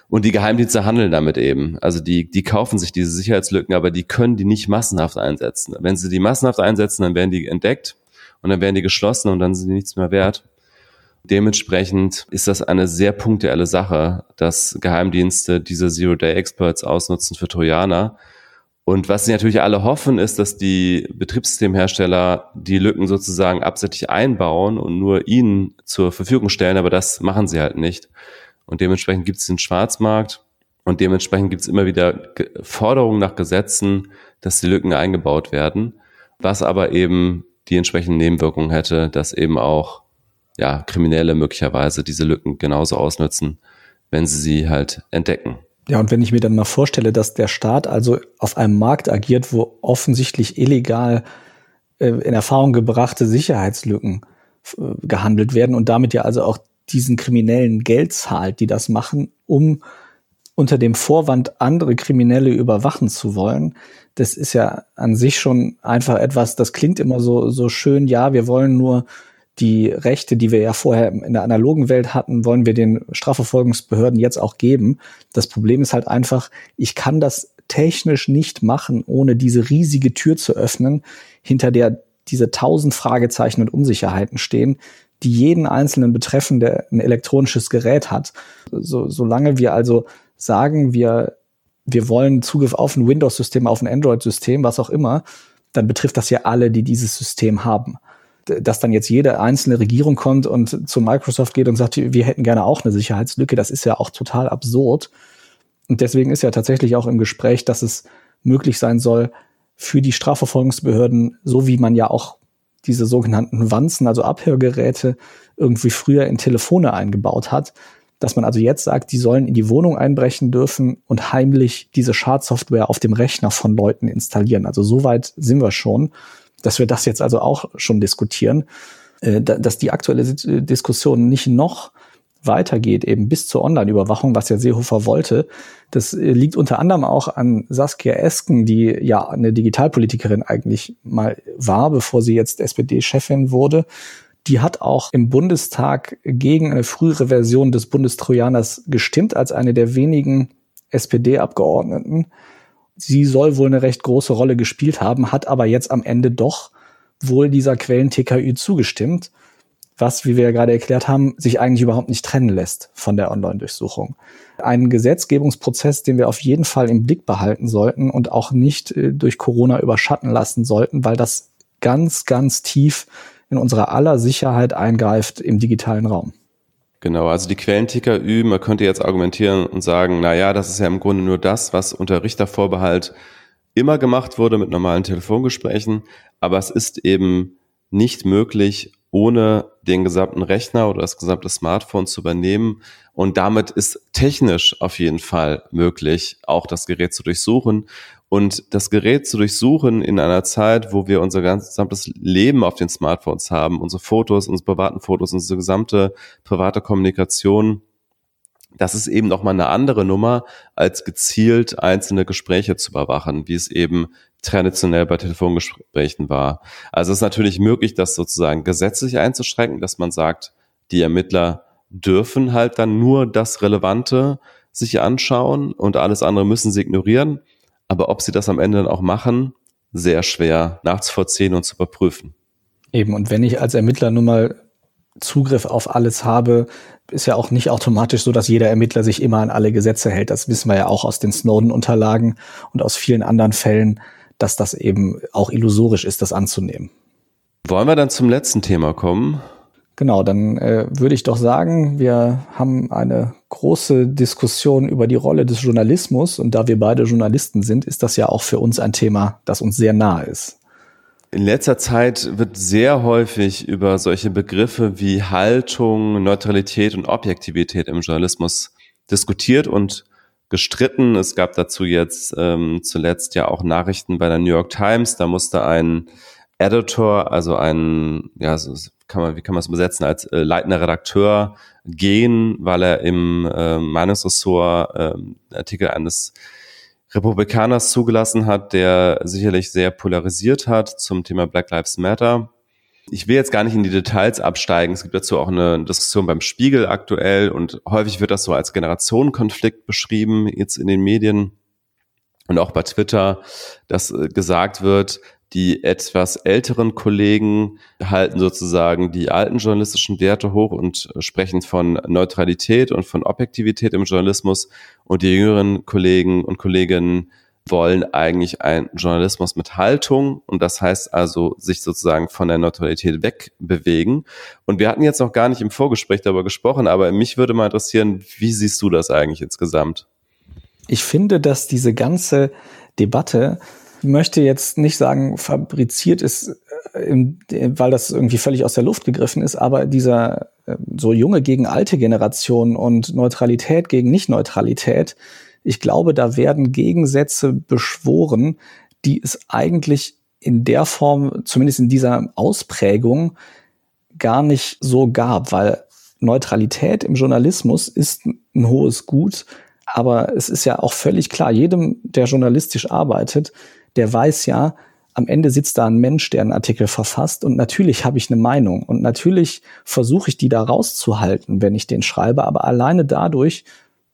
Speaker 1: Und die Geheimdienste handeln damit eben. Also die, die kaufen sich diese Sicherheitslücken, aber die können die nicht massenhaft einsetzen. Wenn sie die massenhaft einsetzen, dann werden die entdeckt und dann werden die geschlossen und dann sind die nichts mehr wert. Dementsprechend ist das eine sehr punktuelle Sache, dass Geheimdienste diese Zero-Day-Experts ausnutzen für Trojaner. Und was sie natürlich alle hoffen, ist, dass die Betriebssystemhersteller die Lücken sozusagen absichtlich einbauen und nur ihnen zur Verfügung stellen, aber das machen sie halt nicht. Und dementsprechend gibt es den Schwarzmarkt und dementsprechend gibt es immer wieder Forderungen nach Gesetzen, dass die Lücken eingebaut werden, was aber eben die entsprechenden Nebenwirkungen hätte, dass eben auch ja, Kriminelle möglicherweise diese Lücken genauso ausnutzen, wenn sie sie halt entdecken.
Speaker 2: Ja, und wenn ich mir dann mal vorstelle, dass der Staat also auf einem Markt agiert, wo offensichtlich illegal äh, in Erfahrung gebrachte Sicherheitslücken äh, gehandelt werden und damit ja also auch diesen Kriminellen Geld zahlt, die das machen, um unter dem Vorwand, andere Kriminelle überwachen zu wollen, das ist ja an sich schon einfach etwas, das klingt immer so, so schön, ja, wir wollen nur die Rechte, die wir ja vorher in der analogen Welt hatten, wollen wir den Strafverfolgungsbehörden jetzt auch geben. Das Problem ist halt einfach, ich kann das technisch nicht machen, ohne diese riesige Tür zu öffnen, hinter der diese tausend Fragezeichen und Unsicherheiten stehen, die jeden Einzelnen betreffen, der ein elektronisches Gerät hat. So, solange wir also sagen, wir, wir wollen Zugriff auf ein Windows-System, auf ein Android-System, was auch immer, dann betrifft das ja alle, die dieses System haben. Dass dann jetzt jede einzelne Regierung kommt und zu Microsoft geht und sagt, wir hätten gerne auch eine Sicherheitslücke, das ist ja auch total absurd. Und deswegen ist ja tatsächlich auch im Gespräch, dass es möglich sein soll, für die Strafverfolgungsbehörden, so wie man ja auch diese sogenannten Wanzen, also Abhörgeräte, irgendwie früher in Telefone eingebaut hat, dass man also jetzt sagt, die sollen in die Wohnung einbrechen dürfen und heimlich diese Schadsoftware auf dem Rechner von Leuten installieren. Also so weit sind wir schon, dass wir das jetzt also auch schon diskutieren, äh, dass die aktuelle Diskussion nicht noch weitergeht, eben bis zur Online-Überwachung, was ja Seehofer wollte. Das äh, liegt unter anderem auch an Saskia Esken, die ja eine Digitalpolitikerin eigentlich mal war, bevor sie jetzt SPD-Chefin wurde. Die hat auch im Bundestag gegen eine frühere Version des Bundestrojaners gestimmt, als eine der wenigen SPD-Abgeordneten. Sie soll wohl eine recht große Rolle gespielt haben, hat aber jetzt am Ende doch wohl dieser Quellen-TKÜ zugestimmt was, wie wir ja gerade erklärt haben, sich eigentlich überhaupt nicht trennen lässt von der Online-Durchsuchung. Ein Gesetzgebungsprozess, den wir auf jeden Fall im Blick behalten sollten und auch nicht äh, durch Corona überschatten lassen sollten, weil das ganz, ganz tief in unserer aller Sicherheit eingreift im digitalen Raum.
Speaker 1: Genau, also die Quellenticker üben, man könnte jetzt argumentieren und sagen, na ja, das ist ja im Grunde nur das, was unter Richtervorbehalt immer gemacht wurde mit normalen Telefongesprächen, aber es ist eben nicht möglich, ohne den gesamten Rechner oder das gesamte Smartphone zu übernehmen. Und damit ist technisch auf jeden Fall möglich, auch das Gerät zu durchsuchen. Und das Gerät zu durchsuchen in einer Zeit, wo wir unser gesamtes Leben auf den Smartphones haben, unsere Fotos, unsere privaten Fotos, unsere gesamte private Kommunikation, das ist eben nochmal eine andere Nummer, als gezielt einzelne Gespräche zu überwachen, wie es eben traditionell bei Telefongesprächen war. Also es ist natürlich möglich, das sozusagen gesetzlich einzuschränken, dass man sagt, die Ermittler dürfen halt dann nur das Relevante sich anschauen und alles andere müssen sie ignorieren. Aber ob sie das am Ende dann auch machen, sehr schwer nachzuvollziehen und zu überprüfen.
Speaker 2: Eben, und wenn ich als Ermittler nun mal Zugriff auf alles habe, ist ja auch nicht automatisch so, dass jeder Ermittler sich immer an alle Gesetze hält. Das wissen wir ja auch aus den Snowden-Unterlagen und aus vielen anderen Fällen, dass das eben auch illusorisch ist, das anzunehmen.
Speaker 1: Wollen wir dann zum letzten Thema kommen?
Speaker 2: Genau, dann äh, würde ich doch sagen, wir haben eine große Diskussion über die Rolle des Journalismus und da wir beide Journalisten sind, ist das ja auch für uns ein Thema, das uns sehr nahe ist.
Speaker 1: In letzter Zeit wird sehr häufig über solche Begriffe wie Haltung, Neutralität und Objektivität im Journalismus diskutiert und gestritten. Es gab dazu jetzt ähm, zuletzt ja auch Nachrichten bei der New York Times. Da musste ein Editor, also ein, ja, so kann man, wie kann man es übersetzen, als äh, leitender Redakteur gehen, weil er im äh, Meinungsressort äh, Artikel eines Republikaners zugelassen hat, der sicherlich sehr polarisiert hat zum Thema Black Lives Matter. Ich will jetzt gar nicht in die Details absteigen. Es gibt dazu auch eine Diskussion beim Spiegel aktuell und häufig wird das so als Generationenkonflikt beschrieben, jetzt in den Medien und auch bei Twitter, dass äh, gesagt wird, die etwas älteren Kollegen halten sozusagen die alten journalistischen Werte hoch und sprechen von Neutralität und von Objektivität im Journalismus und die jüngeren Kollegen und Kolleginnen wollen eigentlich einen Journalismus mit Haltung und das heißt also sich sozusagen von der Neutralität wegbewegen. Und wir hatten jetzt noch gar nicht im Vorgespräch darüber gesprochen, aber mich würde mal interessieren, wie siehst du das eigentlich insgesamt?
Speaker 2: Ich finde, dass diese ganze Debatte möchte jetzt nicht sagen, fabriziert ist, äh, weil das irgendwie völlig aus der Luft gegriffen ist, aber dieser äh, so junge gegen alte Generation und Neutralität gegen Nicht-Neutralität, ich glaube, da werden Gegensätze beschworen, die es eigentlich in der Form, zumindest in dieser Ausprägung, gar nicht so gab, weil Neutralität im Journalismus ist ein hohes Gut, aber es ist ja auch völlig klar, jedem, der journalistisch arbeitet, der weiß ja, am Ende sitzt da ein Mensch, der einen Artikel verfasst und natürlich habe ich eine Meinung und natürlich versuche ich die da rauszuhalten, wenn ich den schreibe, aber alleine dadurch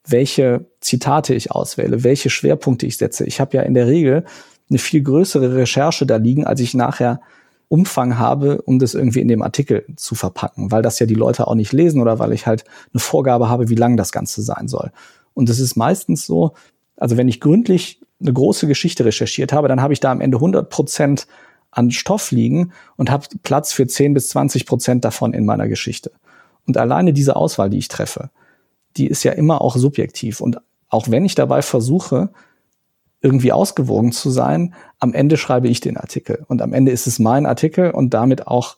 Speaker 2: welche Zitate ich auswähle, welche Schwerpunkte ich setze. Ich habe ja in der Regel eine viel größere Recherche da liegen, als ich nachher Umfang habe, um das irgendwie in dem Artikel zu verpacken, weil das ja die Leute auch nicht lesen oder weil ich halt eine Vorgabe habe, wie lang das Ganze sein soll. Und es ist meistens so, also wenn ich gründlich eine große Geschichte recherchiert habe, dann habe ich da am Ende 100 Prozent an Stoff liegen und habe Platz für 10 bis 20 Prozent davon in meiner Geschichte. Und alleine diese Auswahl, die ich treffe, die ist ja immer auch subjektiv. Und auch wenn ich dabei versuche, irgendwie ausgewogen zu sein, am Ende schreibe ich den Artikel. Und am Ende ist es mein Artikel und damit auch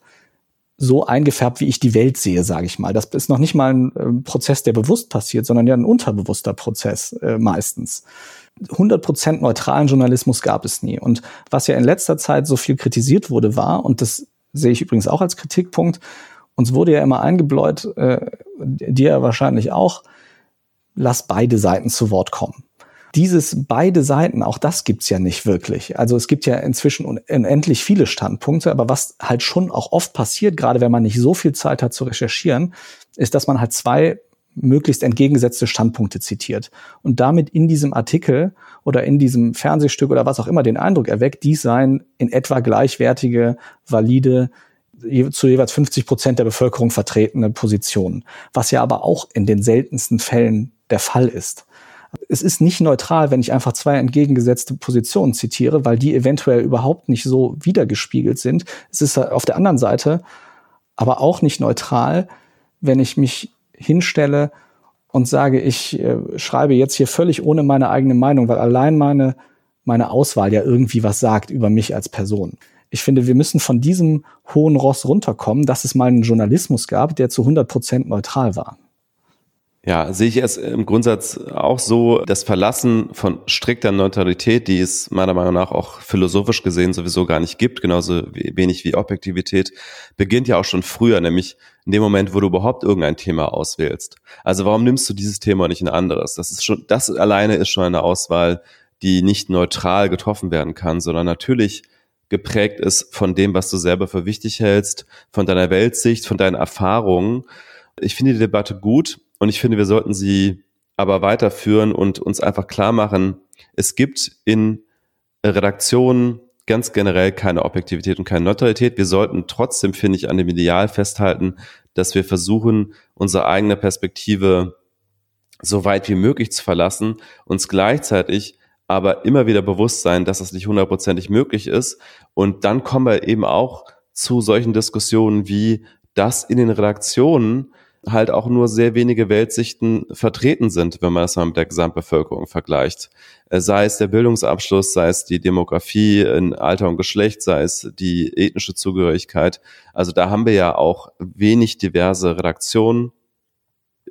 Speaker 2: so eingefärbt, wie ich die Welt sehe, sage ich mal. Das ist noch nicht mal ein äh, Prozess, der bewusst passiert, sondern ja ein unterbewusster Prozess äh, meistens. 100% neutralen Journalismus gab es nie. Und was ja in letzter Zeit so viel kritisiert wurde, war, und das sehe ich übrigens auch als Kritikpunkt, uns wurde ja immer eingebläut, äh, dir ja wahrscheinlich auch, lass beide Seiten zu Wort kommen. Dieses beide Seiten, auch das gibt's ja nicht wirklich. Also es gibt ja inzwischen unendlich viele Standpunkte, aber was halt schon auch oft passiert, gerade wenn man nicht so viel Zeit hat zu recherchieren, ist, dass man halt zwei möglichst entgegengesetzte Standpunkte zitiert und damit in diesem Artikel oder in diesem Fernsehstück oder was auch immer den Eindruck erweckt, dies seien in etwa gleichwertige, valide, zu jeweils 50 Prozent der Bevölkerung vertretene Positionen, was ja aber auch in den seltensten Fällen der Fall ist. Es ist nicht neutral, wenn ich einfach zwei entgegengesetzte Positionen zitiere, weil die eventuell überhaupt nicht so wiedergespiegelt sind. Es ist auf der anderen Seite aber auch nicht neutral, wenn ich mich hinstelle und sage, ich äh, schreibe jetzt hier völlig ohne meine eigene Meinung, weil allein meine, meine Auswahl ja irgendwie was sagt über mich als Person. Ich finde, wir müssen von diesem hohen Ross runterkommen, dass es mal einen Journalismus gab, der zu 100 Prozent neutral war.
Speaker 1: Ja, sehe ich es im Grundsatz auch so, das Verlassen von strikter Neutralität, die es meiner Meinung nach auch philosophisch gesehen sowieso gar nicht gibt, genauso wenig wie Objektivität, beginnt ja auch schon früher, nämlich in dem Moment, wo du überhaupt irgendein Thema auswählst. Also warum nimmst du dieses Thema nicht ein anderes? Das ist schon, das alleine ist schon eine Auswahl, die nicht neutral getroffen werden kann, sondern natürlich geprägt ist von dem, was du selber für wichtig hältst, von deiner Weltsicht, von deinen Erfahrungen. Ich finde die Debatte gut und ich finde, wir sollten sie aber weiterführen und uns einfach klar machen, es gibt in Redaktionen ganz generell keine Objektivität und keine Neutralität. Wir sollten trotzdem, finde ich, an dem Ideal festhalten, dass wir versuchen, unsere eigene Perspektive so weit wie möglich zu verlassen, uns gleichzeitig aber immer wieder bewusst sein, dass das nicht hundertprozentig möglich ist. Und dann kommen wir eben auch zu solchen Diskussionen wie, dass in den Redaktionen halt auch nur sehr wenige Weltsichten vertreten sind, wenn man das mal mit der Gesamtbevölkerung vergleicht. Äh, sei es der Bildungsabschluss, sei es die Demografie in Alter und Geschlecht, sei es die ethnische Zugehörigkeit. Also da haben wir ja auch wenig diverse Redaktionen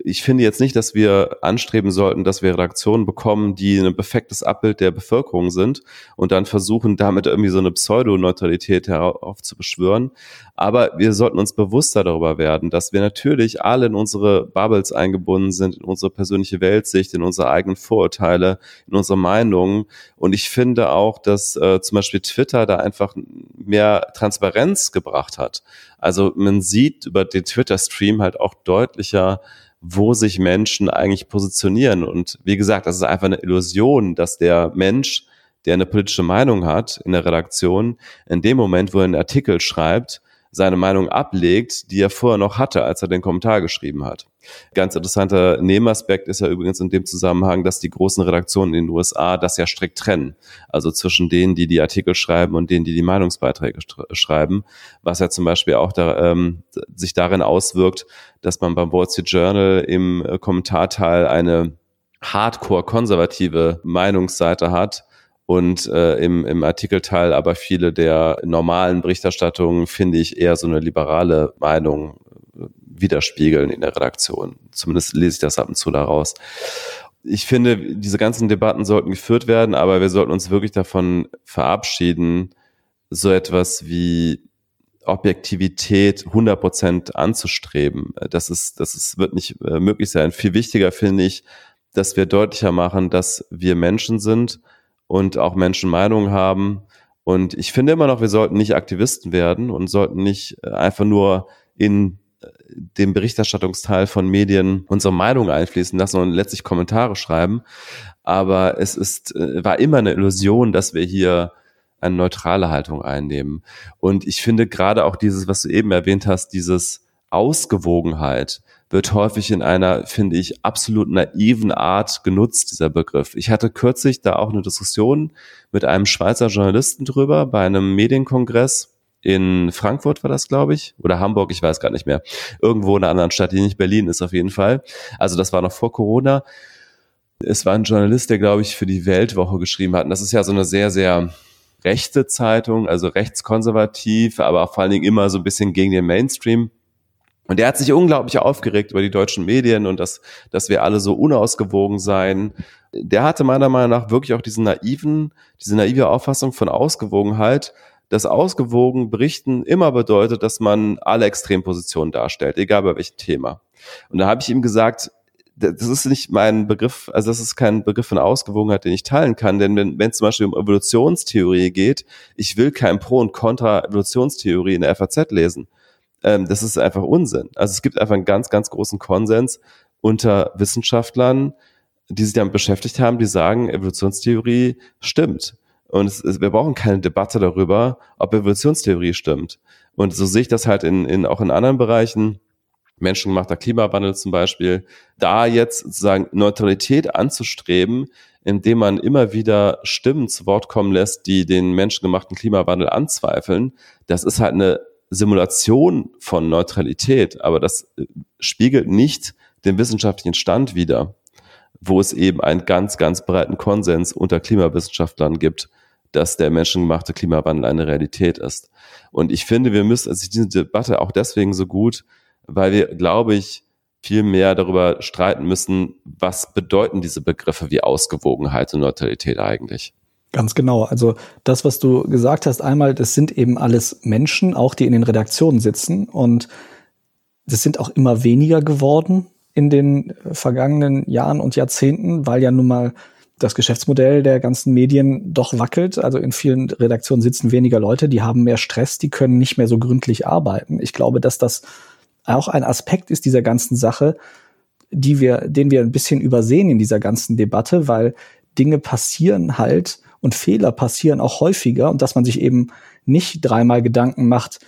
Speaker 1: ich finde jetzt nicht, dass wir anstreben sollten, dass wir Redaktionen bekommen, die ein perfektes Abbild der Bevölkerung sind und dann versuchen, damit irgendwie so eine Pseudoneutralität heraufzubeschwören. Aber wir sollten uns bewusster darüber werden, dass wir natürlich alle in unsere Bubbles eingebunden sind, in unsere persönliche Weltsicht, in unsere eigenen Vorurteile, in unsere Meinungen. Und ich finde auch, dass äh, zum Beispiel Twitter da einfach mehr Transparenz gebracht hat. Also man sieht über den Twitter-Stream halt auch deutlicher, wo sich Menschen eigentlich positionieren. Und wie gesagt, das ist einfach eine Illusion, dass der Mensch, der eine politische Meinung hat in der Redaktion, in dem Moment, wo er einen Artikel schreibt, seine Meinung ablegt, die er vorher noch hatte, als er den Kommentar geschrieben hat. Ganz interessanter Nebenaspekt ist ja übrigens in dem Zusammenhang, dass die großen Redaktionen in den USA das ja strikt trennen. Also zwischen denen, die die Artikel schreiben und denen, die die Meinungsbeiträge schreiben, was ja zum Beispiel auch da, ähm, sich darin auswirkt, dass man beim Wall Street Journal im Kommentarteil eine hardcore-konservative Meinungsseite hat, und äh, im, im Artikelteil aber viele der normalen Berichterstattungen finde ich eher so eine liberale Meinung äh, widerspiegeln in der Redaktion. Zumindest lese ich das ab und zu daraus. Ich finde, diese ganzen Debatten sollten geführt werden, aber wir sollten uns wirklich davon verabschieden, so etwas wie Objektivität 100 Prozent anzustreben. Das ist, das ist, wird nicht äh, möglich sein. Viel wichtiger finde ich, dass wir deutlicher machen, dass wir Menschen sind und auch Menschen Meinungen haben. Und ich finde immer noch, wir sollten nicht Aktivisten werden und sollten nicht äh, einfach nur in äh, dem Berichterstattungsteil von Medien unsere Meinung einfließen lassen und letztlich Kommentare schreiben. Aber es ist, äh, war immer eine Illusion, dass wir hier eine neutrale Haltung einnehmen. Und ich finde gerade auch dieses, was du eben erwähnt hast, dieses Ausgewogenheit, wird häufig in einer, finde ich, absolut naiven Art genutzt, dieser Begriff. Ich hatte kürzlich da auch eine Diskussion mit einem Schweizer Journalisten drüber bei einem Medienkongress. In Frankfurt war das, glaube ich, oder Hamburg, ich weiß gar nicht mehr. Irgendwo in einer anderen Stadt, die nicht Berlin ist auf jeden Fall. Also das war noch vor Corona. Es war ein Journalist, der, glaube ich, für die Weltwoche geschrieben hat. Und das ist ja so eine sehr, sehr rechte Zeitung, also rechtskonservativ, aber vor allen Dingen immer so ein bisschen gegen den Mainstream. Und der hat sich unglaublich aufgeregt über die deutschen Medien und dass, dass wir alle so unausgewogen seien. Der hatte meiner Meinung nach wirklich auch diesen naiven, diese naive Auffassung von Ausgewogenheit, dass ausgewogen berichten immer bedeutet, dass man alle Extrempositionen darstellt, egal bei welchem Thema. Und da habe ich ihm gesagt, das ist nicht mein Begriff, also das ist kein Begriff von Ausgewogenheit, den ich teilen kann, denn wenn, wenn es zum Beispiel um Evolutionstheorie geht, ich will kein Pro und Contra Evolutionstheorie in der FAZ lesen ähm, das ist einfach Unsinn. Also es gibt einfach einen ganz, ganz großen Konsens unter Wissenschaftlern, die sich damit beschäftigt haben, die sagen, Evolutionstheorie stimmt. Und es, wir brauchen keine Debatte darüber, ob Evolutionstheorie stimmt. Und so sehe ich das halt in, in, auch in anderen Bereichen. Menschengemachter Klimawandel zum Beispiel, da jetzt sozusagen Neutralität anzustreben, indem man immer wieder Stimmen zu Wort kommen lässt, die den menschengemachten Klimawandel anzweifeln, das ist halt eine Simulation von Neutralität, aber das äh, spiegelt nicht den wissenschaftlichen Stand wider, wo es eben einen ganz, ganz breiten Konsens unter Klimawissenschaftlern gibt, dass der menschengemachte Klimawandel eine Realität ist. Und ich finde, wir müssen, also diese Debatte auch deswegen so gut, weil wir, glaube ich, viel mehr darüber streiten müssen, was bedeuten diese Begriffe wie Ausgewogenheit und Neutralität eigentlich.
Speaker 2: Ganz genau. Also das, was du gesagt hast, einmal, das sind eben alles Menschen, auch die in den Redaktionen sitzen und das sind auch immer weniger geworden in den vergangenen Jahren und Jahrzehnten, weil ja nun mal das Geschäftsmodell der ganzen Medien doch wackelt. Also in vielen Redaktionen sitzen weniger Leute, die haben mehr Stress, die können nicht mehr so gründlich arbeiten. Ich glaube, dass das auch ein Aspekt ist dieser ganzen Sache, die wir, den wir ein bisschen übersehen in dieser ganzen Debatte, weil Dinge passieren halt, und Fehler passieren auch häufiger und dass man sich eben nicht dreimal Gedanken macht,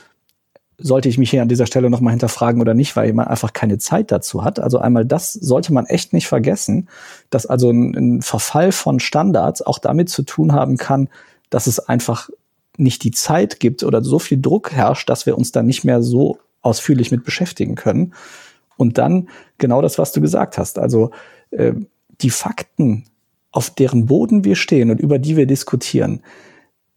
Speaker 2: sollte ich mich hier an dieser Stelle nochmal hinterfragen oder nicht, weil man einfach keine Zeit dazu hat. Also einmal das sollte man echt nicht vergessen, dass also ein, ein Verfall von Standards auch damit zu tun haben kann, dass es einfach nicht die Zeit gibt oder so viel Druck herrscht, dass wir uns da nicht mehr so ausführlich mit beschäftigen können. Und dann genau das, was du gesagt hast. Also äh, die Fakten auf deren Boden wir stehen und über die wir diskutieren.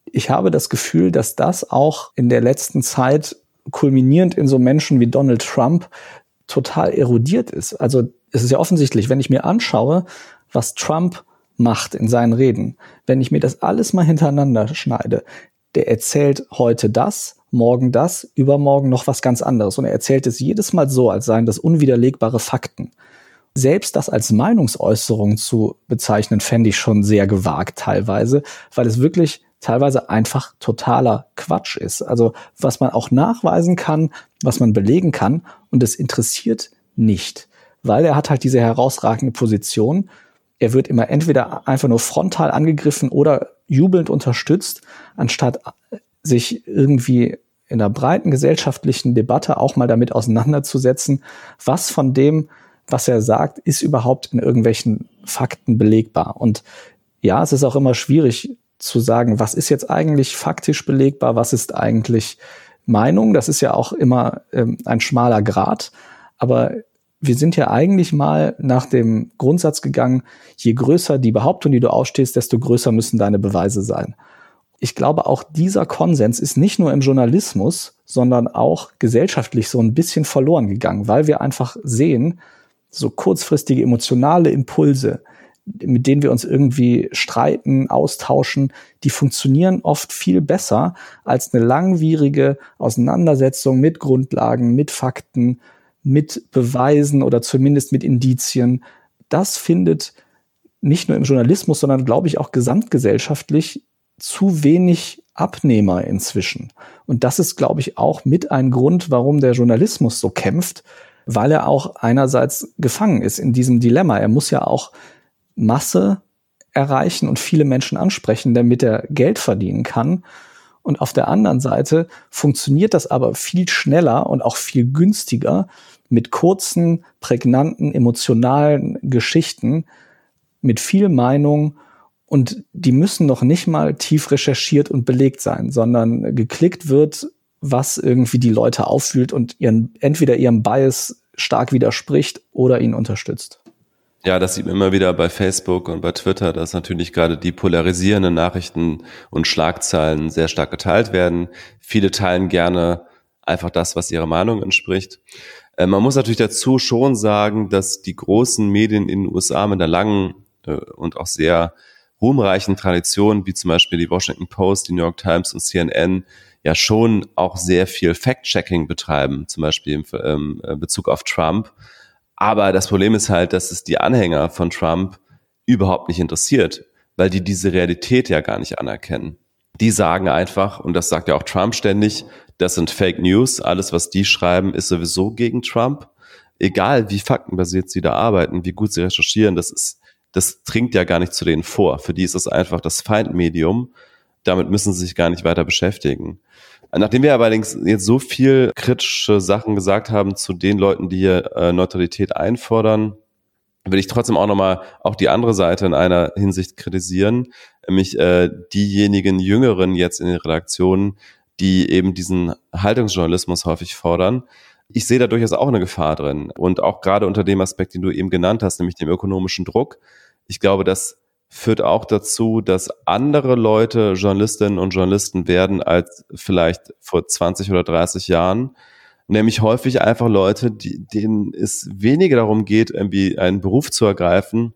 Speaker 2: Ich habe das Gefühl, dass das auch in der letzten Zeit kulminierend in so Menschen wie Donald Trump total erodiert ist. Also es ist ja offensichtlich, wenn ich mir anschaue, was Trump macht in seinen Reden, wenn ich mir das alles mal hintereinander schneide, der erzählt heute das, morgen das, übermorgen noch was ganz anderes. Und er erzählt es jedes Mal so, als seien das unwiderlegbare Fakten. Selbst das als Meinungsäußerung zu bezeichnen, fände ich schon sehr gewagt teilweise, weil es wirklich teilweise einfach totaler Quatsch ist. Also was man auch nachweisen kann, was man belegen kann und es interessiert nicht, weil er hat halt diese herausragende Position. Er wird immer entweder einfach nur frontal angegriffen oder jubelnd unterstützt, anstatt sich irgendwie in einer breiten gesellschaftlichen Debatte auch mal damit auseinanderzusetzen, was von dem, was er sagt, ist überhaupt in irgendwelchen Fakten belegbar. Und ja, es ist auch immer schwierig zu sagen, was ist jetzt eigentlich faktisch belegbar, was ist eigentlich Meinung. Das ist ja auch immer ähm, ein schmaler Grad. Aber wir sind ja eigentlich mal nach dem Grundsatz gegangen, je größer die Behauptung, die du ausstehst, desto größer müssen deine Beweise sein. Ich glaube, auch dieser Konsens ist nicht nur im Journalismus, sondern auch gesellschaftlich so ein bisschen verloren gegangen, weil wir einfach sehen, so kurzfristige emotionale Impulse, mit denen wir uns irgendwie streiten, austauschen, die funktionieren oft viel besser als eine langwierige Auseinandersetzung mit Grundlagen, mit Fakten, mit Beweisen oder zumindest mit Indizien. Das findet nicht nur im Journalismus, sondern glaube ich auch gesamtgesellschaftlich zu wenig Abnehmer inzwischen. Und das ist, glaube ich, auch mit ein Grund, warum der Journalismus so kämpft, weil er auch einerseits gefangen ist in diesem Dilemma. Er muss ja auch Masse erreichen und viele Menschen ansprechen, damit er Geld verdienen kann. Und auf der anderen Seite funktioniert das aber viel schneller und auch viel günstiger mit kurzen, prägnanten, emotionalen Geschichten, mit viel Meinung und die müssen noch nicht mal tief recherchiert und belegt sein, sondern geklickt wird, was irgendwie die Leute auffühlt und ihren, entweder ihrem Bias stark widerspricht oder ihn unterstützt.
Speaker 1: Ja, das sieht man immer wieder bei Facebook und bei Twitter, dass natürlich gerade die polarisierenden Nachrichten und Schlagzeilen sehr stark geteilt werden. Viele teilen gerne einfach das, was ihrer Meinung entspricht. Äh, man muss natürlich dazu schon sagen, dass die großen Medien in den USA mit einer langen äh, und auch sehr ruhmreichen Tradition, wie zum Beispiel die Washington Post, die New York Times und CNN, ja schon auch sehr viel Fact-Checking betreiben, zum Beispiel im ähm, äh, Bezug auf Trump. Aber das Problem ist halt, dass es die Anhänger von Trump überhaupt nicht interessiert, weil die diese Realität ja gar nicht anerkennen. Die sagen einfach, und das sagt ja auch Trump ständig, das sind Fake News, alles, was die schreiben, ist sowieso gegen Trump. Egal, wie faktenbasiert sie da arbeiten, wie gut sie recherchieren, das ist das dringt ja gar nicht zu denen vor. Für die ist es einfach das Feindmedium. Damit müssen sie sich gar nicht weiter beschäftigen. Nachdem wir allerdings jetzt so viel kritische Sachen gesagt haben zu den Leuten, die hier äh, Neutralität einfordern, will ich trotzdem auch nochmal auch die andere Seite in einer Hinsicht kritisieren, nämlich äh, diejenigen Jüngeren jetzt in den Redaktionen, die eben diesen Haltungsjournalismus häufig fordern ich sehe da durchaus auch eine Gefahr drin. Und auch gerade unter dem Aspekt, den du eben genannt hast, nämlich dem ökonomischen Druck. Ich glaube, das führt auch dazu, dass andere Leute Journalistinnen und Journalisten werden als vielleicht vor 20 oder 30 Jahren. Nämlich häufig einfach Leute, die, denen es weniger darum geht, irgendwie einen Beruf zu ergreifen,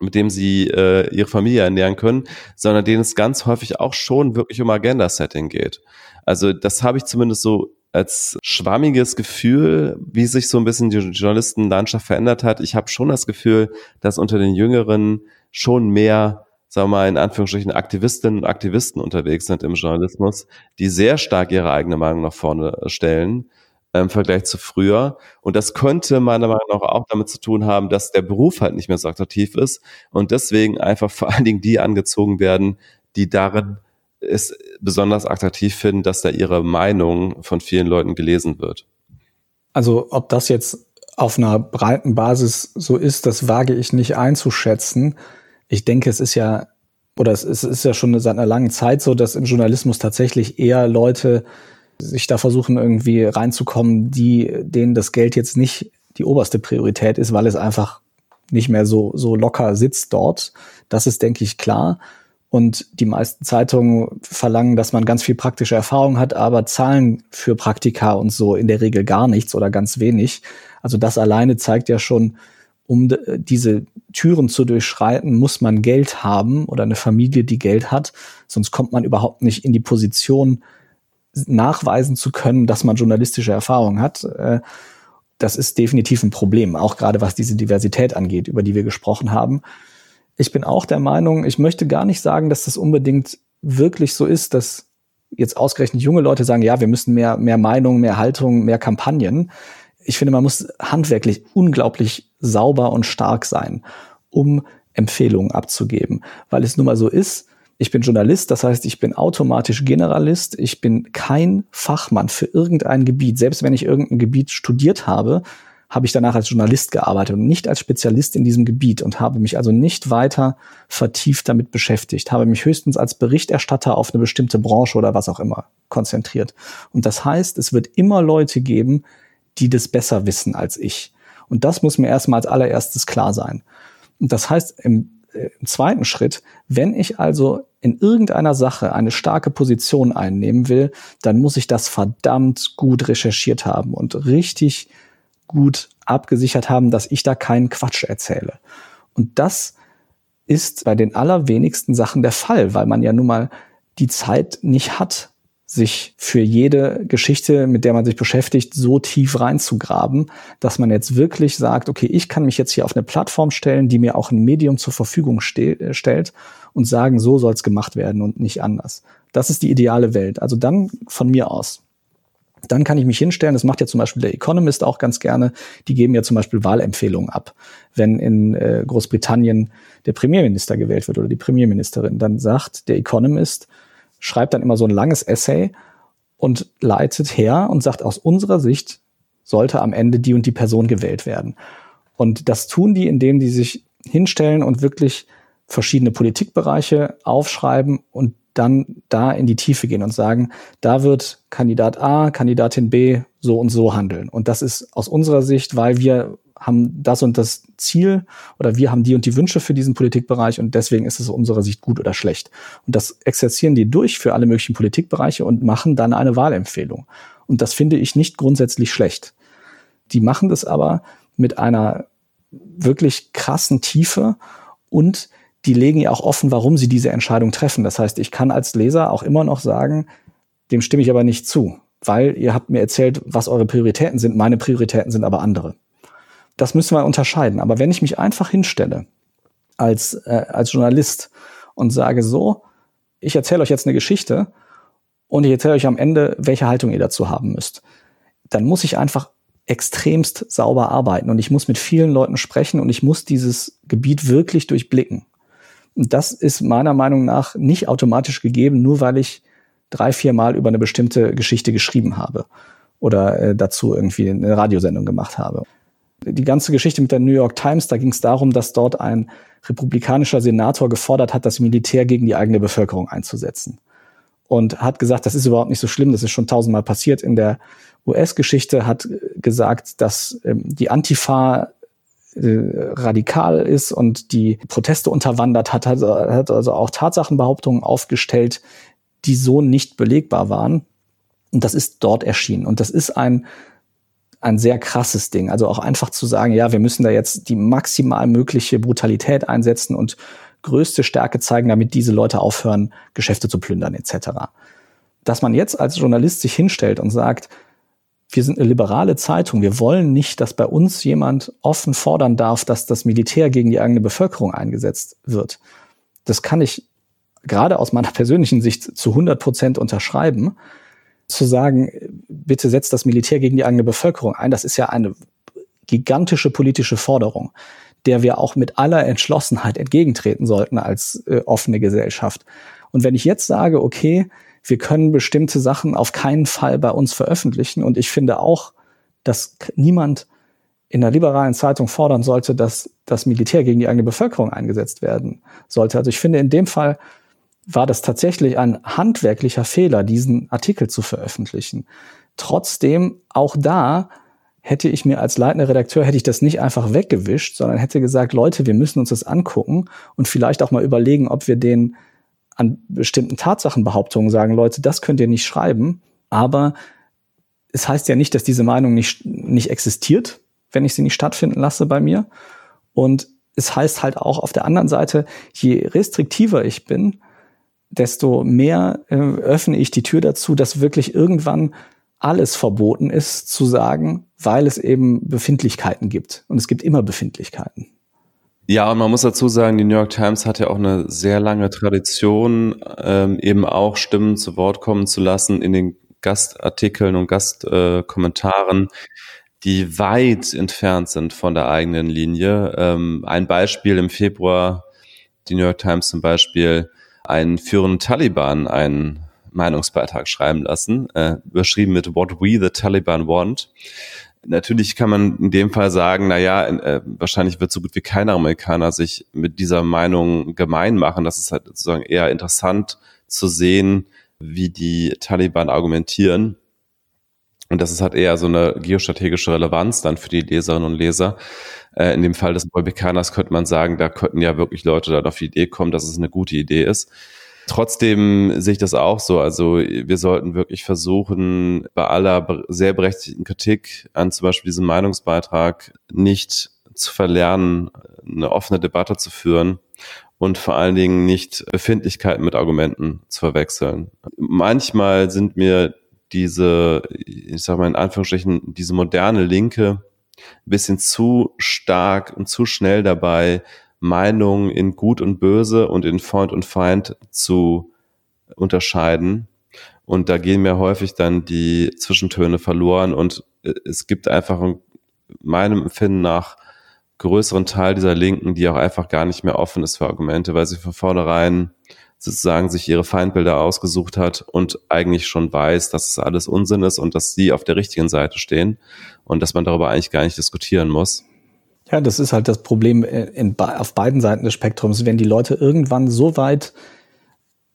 Speaker 1: mit dem sie äh, ihre Familie ernähren können, sondern denen es ganz häufig auch schon wirklich um Agenda-Setting geht. Also das habe ich zumindest so als schwammiges Gefühl, wie sich so ein bisschen die Journalistenlandschaft verändert hat. Ich habe schon das Gefühl, dass unter den Jüngeren schon mehr, sagen wir mal, in Anführungsstrichen Aktivistinnen und Aktivisten unterwegs sind im Journalismus, die sehr stark ihre eigene Meinung nach vorne stellen äh, im Vergleich zu früher. Und das könnte meiner Meinung nach auch damit zu tun haben, dass der Beruf halt nicht mehr so attraktiv ist und deswegen einfach [LAUGHS] vor allen Dingen die angezogen werden, die darin es besonders attraktiv finden, dass da ihre Meinung von vielen Leuten gelesen wird.
Speaker 2: Also ob das jetzt auf einer breiten Basis so ist, das wage ich nicht einzuschätzen. Ich denke, es ist ja, oder es ist, ja schon seit einer langen Zeit so, dass im Journalismus tatsächlich eher Leute sich da versuchen, irgendwie reinzukommen, die, denen das Geld jetzt nicht die oberste Priorität ist, weil es einfach nicht mehr so, so locker sitzt dort. Das ist, denke ich, klar. Und die meisten Zeitungen verlangen, dass man ganz viel praktische Erfahrung hat, aber zahlen für Praktika und so in der Regel gar nichts oder ganz wenig. Also das alleine zeigt ja schon, um diese Türen zu durchschreiten, muss man Geld haben oder eine Familie, die Geld hat. Sonst kommt man überhaupt nicht in die Position, nachweisen zu können, dass man journalistische Erfahrung hat. Äh, das ist definitiv ein Problem, auch gerade was diese Diversität angeht, über die wir gesprochen haben. Ich bin auch der Meinung, ich möchte gar nicht sagen, dass das unbedingt wirklich so ist, dass jetzt ausgerechnet junge Leute sagen, ja, wir müssen mehr, mehr Meinung, mehr Haltung, mehr Kampagnen. Ich finde, man muss handwerklich unglaublich sauber und stark sein, um Empfehlungen abzugeben, weil es nun mal so ist, ich bin Journalist, das heißt, ich bin automatisch Generalist. Ich bin kein Fachmann für irgendein Gebiet. Selbst wenn ich irgendein Gebiet studiert habe, habe ich danach als Journalist gearbeitet und nicht als Spezialist in diesem Gebiet und habe mich also nicht weiter vertieft damit beschäftigt, habe mich höchstens als Berichterstatter auf eine bestimmte Branche oder was auch immer konzentriert. Und das heißt, es wird immer Leute geben, die das besser wissen als ich. Und das muss mir erstmal als allererstes klar sein. Und das heißt, im äh, im zweiten Schritt, wenn ich also in irgendeiner Sache eine starke Position einnehmen will, dann muss ich das verdammt gut recherchiert haben und richtig gut abgesichert haben, dass ich da keinen Quatsch erzähle. Und das ist bei den allerwenigsten Sachen der Fall, weil man ja nun mal die Zeit nicht hat, sich für jede Geschichte, mit der man sich beschäftigt, so tief reinzugraben, dass man jetzt wirklich sagt, okay, ich kann mich jetzt hier auf eine Plattform stellen, die mir auch ein Medium zur Verfügung ste stellt und sagen, so soll es gemacht werden und nicht anders. Das ist die ideale Welt. Also dann von mir aus. Dann kann ich mich hinstellen, das macht ja zum Beispiel der Economist auch ganz gerne, die geben ja zum Beispiel Wahlempfehlungen ab. Wenn in äh, Großbritannien der Premierminister gewählt wird oder die Premierministerin, dann sagt der Economist, schreibt dann immer so ein langes Essay und leitet her und sagt, aus unserer Sicht sollte am Ende die und die Person gewählt werden. Und das tun die, indem die sich hinstellen und wirklich verschiedene Politikbereiche aufschreiben und dann da in die Tiefe gehen und sagen, da wird Kandidat A, Kandidatin B so und so handeln. Und das ist aus unserer Sicht, weil wir haben das und das Ziel oder wir haben die und die Wünsche für diesen Politikbereich und deswegen ist es aus unserer Sicht gut oder schlecht. Und das exerzieren die durch für alle möglichen Politikbereiche und machen dann eine Wahlempfehlung. Und das finde ich nicht grundsätzlich schlecht. Die machen das aber mit einer wirklich krassen Tiefe und die legen ja auch offen, warum sie diese Entscheidung treffen. Das heißt, ich kann als Leser auch immer noch sagen, dem stimme ich aber nicht zu, weil ihr habt mir erzählt, was eure Prioritäten sind. Meine Prioritäten sind aber andere. Das müssen wir unterscheiden. Aber wenn ich mich einfach hinstelle als, äh, als Journalist und sage so, ich erzähle euch jetzt eine Geschichte und ich erzähle euch am Ende, welche Haltung ihr dazu haben müsst, dann muss ich einfach extremst sauber arbeiten und ich muss mit vielen Leuten sprechen und ich muss dieses Gebiet wirklich durchblicken. Und das ist meiner Meinung nach nicht automatisch gegeben, nur weil ich drei, vier Mal über eine bestimmte Geschichte geschrieben habe oder äh, dazu irgendwie eine Radiosendung gemacht habe die ganze Geschichte mit der New York Times, da ging es darum, dass dort ein republikanischer Senator gefordert hat, das Militär gegen die eigene Bevölkerung einzusetzen. Und hat gesagt, das ist überhaupt nicht so schlimm, das ist schon tausendmal passiert in der US-Geschichte, hat gesagt, dass ähm, die Antifa äh, radikal ist und die Proteste unterwandert hat, hat, hat also auch Tatsachenbehauptungen aufgestellt, die so nicht belegbar waren. Und das ist dort erschienen. Und das ist ein ein sehr krasses Ding. Also auch einfach zu sagen, ja, wir müssen da jetzt die maximal mögliche Brutalität einsetzen und größte Stärke zeigen, damit diese Leute aufhören, Geschäfte zu plündern etc. Dass man jetzt als Journalist sich hinstellt und sagt, wir sind eine liberale Zeitung, wir wollen nicht, dass bei uns jemand offen fordern darf, dass das Militär gegen die eigene Bevölkerung eingesetzt wird. Das kann ich gerade aus meiner persönlichen Sicht zu 100 Prozent unterschreiben zu sagen, bitte setzt das Militär gegen die eigene Bevölkerung ein, das ist ja eine gigantische politische Forderung, der wir auch mit aller Entschlossenheit entgegentreten sollten als äh, offene Gesellschaft. Und wenn ich jetzt sage, okay, wir können bestimmte Sachen auf keinen Fall bei uns veröffentlichen und ich finde auch, dass niemand in der liberalen Zeitung fordern sollte, dass das Militär gegen die eigene Bevölkerung eingesetzt werden sollte. Also ich finde in dem Fall war das tatsächlich ein handwerklicher Fehler, diesen Artikel zu veröffentlichen. Trotzdem, auch da hätte ich mir als leitender Redakteur, hätte ich das nicht einfach weggewischt, sondern hätte gesagt, Leute, wir müssen uns das angucken und vielleicht auch mal überlegen, ob wir den an bestimmten Tatsachenbehauptungen sagen, Leute, das könnt ihr nicht schreiben. Aber es heißt ja nicht, dass diese Meinung nicht, nicht existiert, wenn ich sie nicht stattfinden lasse bei mir. Und es heißt halt auch auf der anderen Seite, je restriktiver ich bin, desto mehr äh, öffne ich die Tür dazu, dass wirklich irgendwann alles verboten ist zu sagen, weil es eben Befindlichkeiten gibt. Und es gibt immer Befindlichkeiten.
Speaker 1: Ja, und man muss dazu sagen, die New York Times hat ja auch eine sehr lange Tradition, ähm, eben auch Stimmen zu Wort kommen zu lassen in den Gastartikeln und Gastkommentaren, äh, die weit entfernt sind von der eigenen Linie. Ähm, ein Beispiel im Februar, die New York Times zum Beispiel, einen führenden Taliban einen Meinungsbeitrag schreiben lassen, äh, überschrieben mit What We the Taliban Want. Natürlich kann man in dem Fall sagen, na ja, äh, wahrscheinlich wird so gut wie kein Amerikaner sich mit dieser Meinung gemein machen. Das ist halt sozusagen eher interessant zu sehen, wie die Taliban argumentieren. Und das ist halt eher so eine geostrategische Relevanz dann für die Leserinnen und Leser. Äh, in dem Fall des Republikaners könnte man sagen, da könnten ja wirklich Leute dann auf die Idee kommen, dass es eine gute Idee ist. Trotzdem sehe ich das auch so. Also wir sollten wirklich versuchen, bei aller sehr berechtigten Kritik an zum Beispiel diesem Meinungsbeitrag nicht zu verlernen, eine offene Debatte zu führen und vor allen Dingen nicht Befindlichkeiten mit Argumenten zu verwechseln. Manchmal sind mir diese, ich sag mal in Anführungsstrichen, diese moderne Linke ein bisschen zu stark und zu schnell dabei, Meinungen in Gut und Böse und in Freund und Feind zu unterscheiden. Und da gehen mir häufig dann die Zwischentöne verloren und äh, es gibt einfach meinem Empfinden nach größeren Teil dieser Linken, die auch einfach gar nicht mehr offen ist für Argumente, weil sie von vornherein sozusagen sich ihre Feindbilder ausgesucht hat und eigentlich schon weiß, dass es alles Unsinn ist und dass sie auf der richtigen Seite stehen und dass man darüber eigentlich gar nicht diskutieren muss.
Speaker 2: Ja, das ist halt das Problem in, auf beiden Seiten des Spektrums. Wenn die Leute irgendwann so weit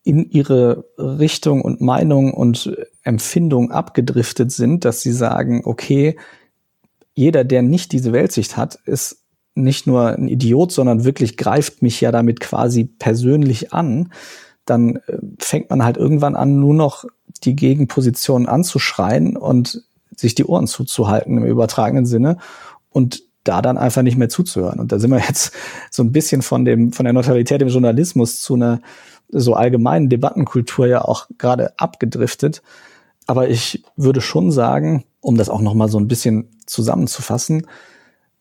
Speaker 2: in ihre Richtung und Meinung und Empfindung abgedriftet sind, dass sie sagen, okay, jeder, der nicht diese Weltsicht hat, ist nicht nur ein Idiot, sondern wirklich greift mich ja damit quasi persönlich an, dann äh, fängt man halt irgendwann an, nur noch die Gegenposition anzuschreien und sich die Ohren zuzuhalten im übertragenen Sinne. Und da dann einfach nicht mehr zuzuhören. Und da sind wir jetzt so ein bisschen von dem, von der Neutralität im Journalismus zu einer so allgemeinen Debattenkultur ja auch gerade abgedriftet. Aber ich würde schon sagen, um das auch nochmal so ein bisschen zusammenzufassen,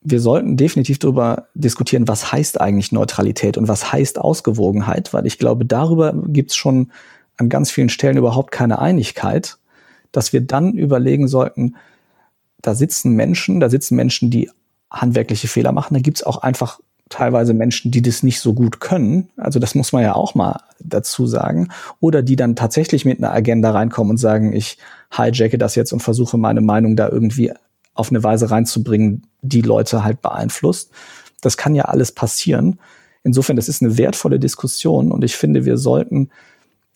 Speaker 2: wir sollten definitiv darüber diskutieren, was heißt eigentlich Neutralität und was heißt Ausgewogenheit, weil ich glaube, darüber gibt es schon an ganz vielen Stellen überhaupt keine Einigkeit, dass wir dann überlegen sollten, da sitzen Menschen, da sitzen Menschen, die handwerkliche Fehler machen. Da gibt's auch einfach teilweise Menschen, die das nicht so gut können. Also das muss man ja auch mal dazu sagen. Oder die dann tatsächlich mit einer Agenda reinkommen und sagen, ich hijacke das jetzt und versuche meine Meinung da irgendwie auf eine Weise reinzubringen, die Leute halt beeinflusst. Das kann ja alles passieren. Insofern, das ist eine wertvolle Diskussion und ich finde, wir sollten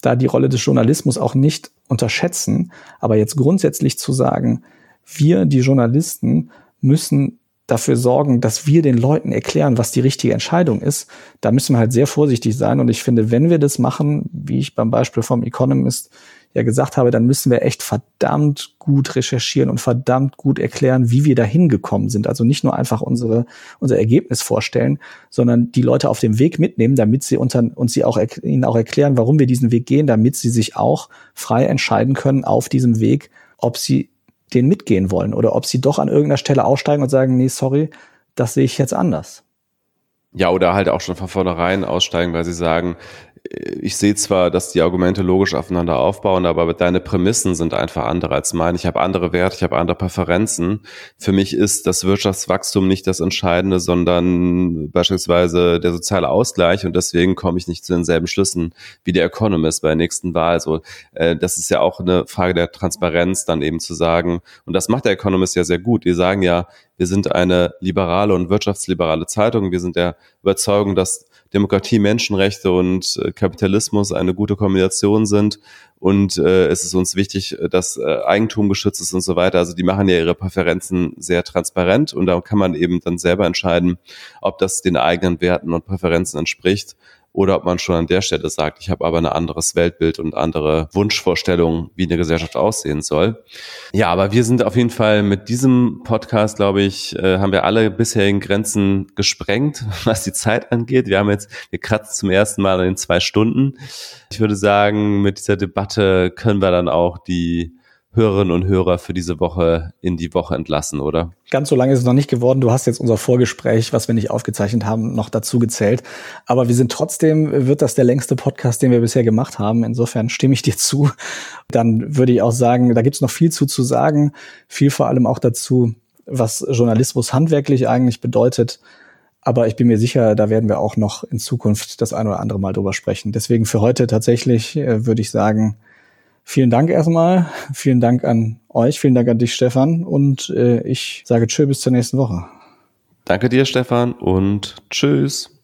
Speaker 2: da die Rolle des Journalismus auch nicht unterschätzen. Aber jetzt grundsätzlich zu sagen, wir, die Journalisten, müssen dafür sorgen, dass wir den Leuten erklären, was die richtige Entscheidung ist, da müssen wir halt sehr vorsichtig sein. Und ich finde, wenn wir das machen, wie ich beim Beispiel vom Economist ja gesagt habe, dann müssen wir echt verdammt gut recherchieren und verdammt gut erklären, wie wir da hingekommen sind. Also nicht nur einfach unsere, unser Ergebnis vorstellen, sondern die Leute auf dem Weg mitnehmen, damit sie unter, uns sie auch, ihnen auch erklären, warum wir diesen Weg gehen, damit sie sich auch frei entscheiden können auf diesem Weg, ob sie den mitgehen wollen oder ob sie doch an irgendeiner Stelle aussteigen und sagen, nee, sorry, das sehe ich jetzt anders.
Speaker 1: Ja, oder halt auch schon von vornherein aussteigen, weil sie sagen, ich sehe zwar, dass die Argumente logisch aufeinander aufbauen, aber deine Prämissen sind einfach andere als meine. Ich habe andere Werte, ich habe andere Präferenzen. Für mich ist das Wirtschaftswachstum nicht das Entscheidende, sondern beispielsweise der soziale Ausgleich und deswegen komme ich nicht zu denselben Schlüssen wie der Economist bei der nächsten Wahl. Also äh, das ist ja auch eine Frage der Transparenz, dann eben zu sagen, und das macht der Economist ja sehr gut. Die sagen ja, wir sind eine liberale und wirtschaftsliberale Zeitung. Wir sind der Überzeugung, dass Demokratie, Menschenrechte und äh, Kapitalismus eine gute Kombination sind. Und äh, es ist uns wichtig, dass äh, Eigentum geschützt ist und so weiter. Also die machen ja ihre Präferenzen sehr transparent und da kann man eben dann selber entscheiden, ob das den eigenen Werten und Präferenzen entspricht. Oder ob man schon an der Stelle sagt, ich habe aber ein anderes Weltbild und andere Wunschvorstellungen, wie eine Gesellschaft aussehen soll. Ja, aber wir sind auf jeden Fall mit diesem Podcast, glaube ich, äh, haben wir alle bisherigen Grenzen gesprengt, [LAUGHS] was die Zeit angeht. Wir haben jetzt, wir kratzen zum ersten Mal in zwei Stunden. Ich würde sagen, mit dieser Debatte können wir dann auch die Hörerinnen und Hörer für diese Woche in die Woche entlassen, oder?
Speaker 2: Ganz so lange ist es noch nicht geworden. Du hast jetzt unser Vorgespräch, was wir nicht aufgezeichnet haben, noch dazu gezählt. Aber wir sind trotzdem, wird das der längste Podcast, den wir bisher gemacht haben. Insofern stimme ich dir zu. Dann würde ich auch sagen, da gibt es noch viel zu, zu sagen. Viel vor allem auch dazu, was Journalismus handwerklich eigentlich bedeutet. Aber ich bin mir sicher, da werden wir auch noch in Zukunft das ein oder andere Mal drüber sprechen. Deswegen für heute tatsächlich äh, würde ich sagen, Vielen Dank erstmal. Vielen Dank an euch. Vielen Dank an dich, Stefan. Und äh, ich sage Tschö bis zur nächsten Woche.
Speaker 1: Danke dir, Stefan, und Tschüss.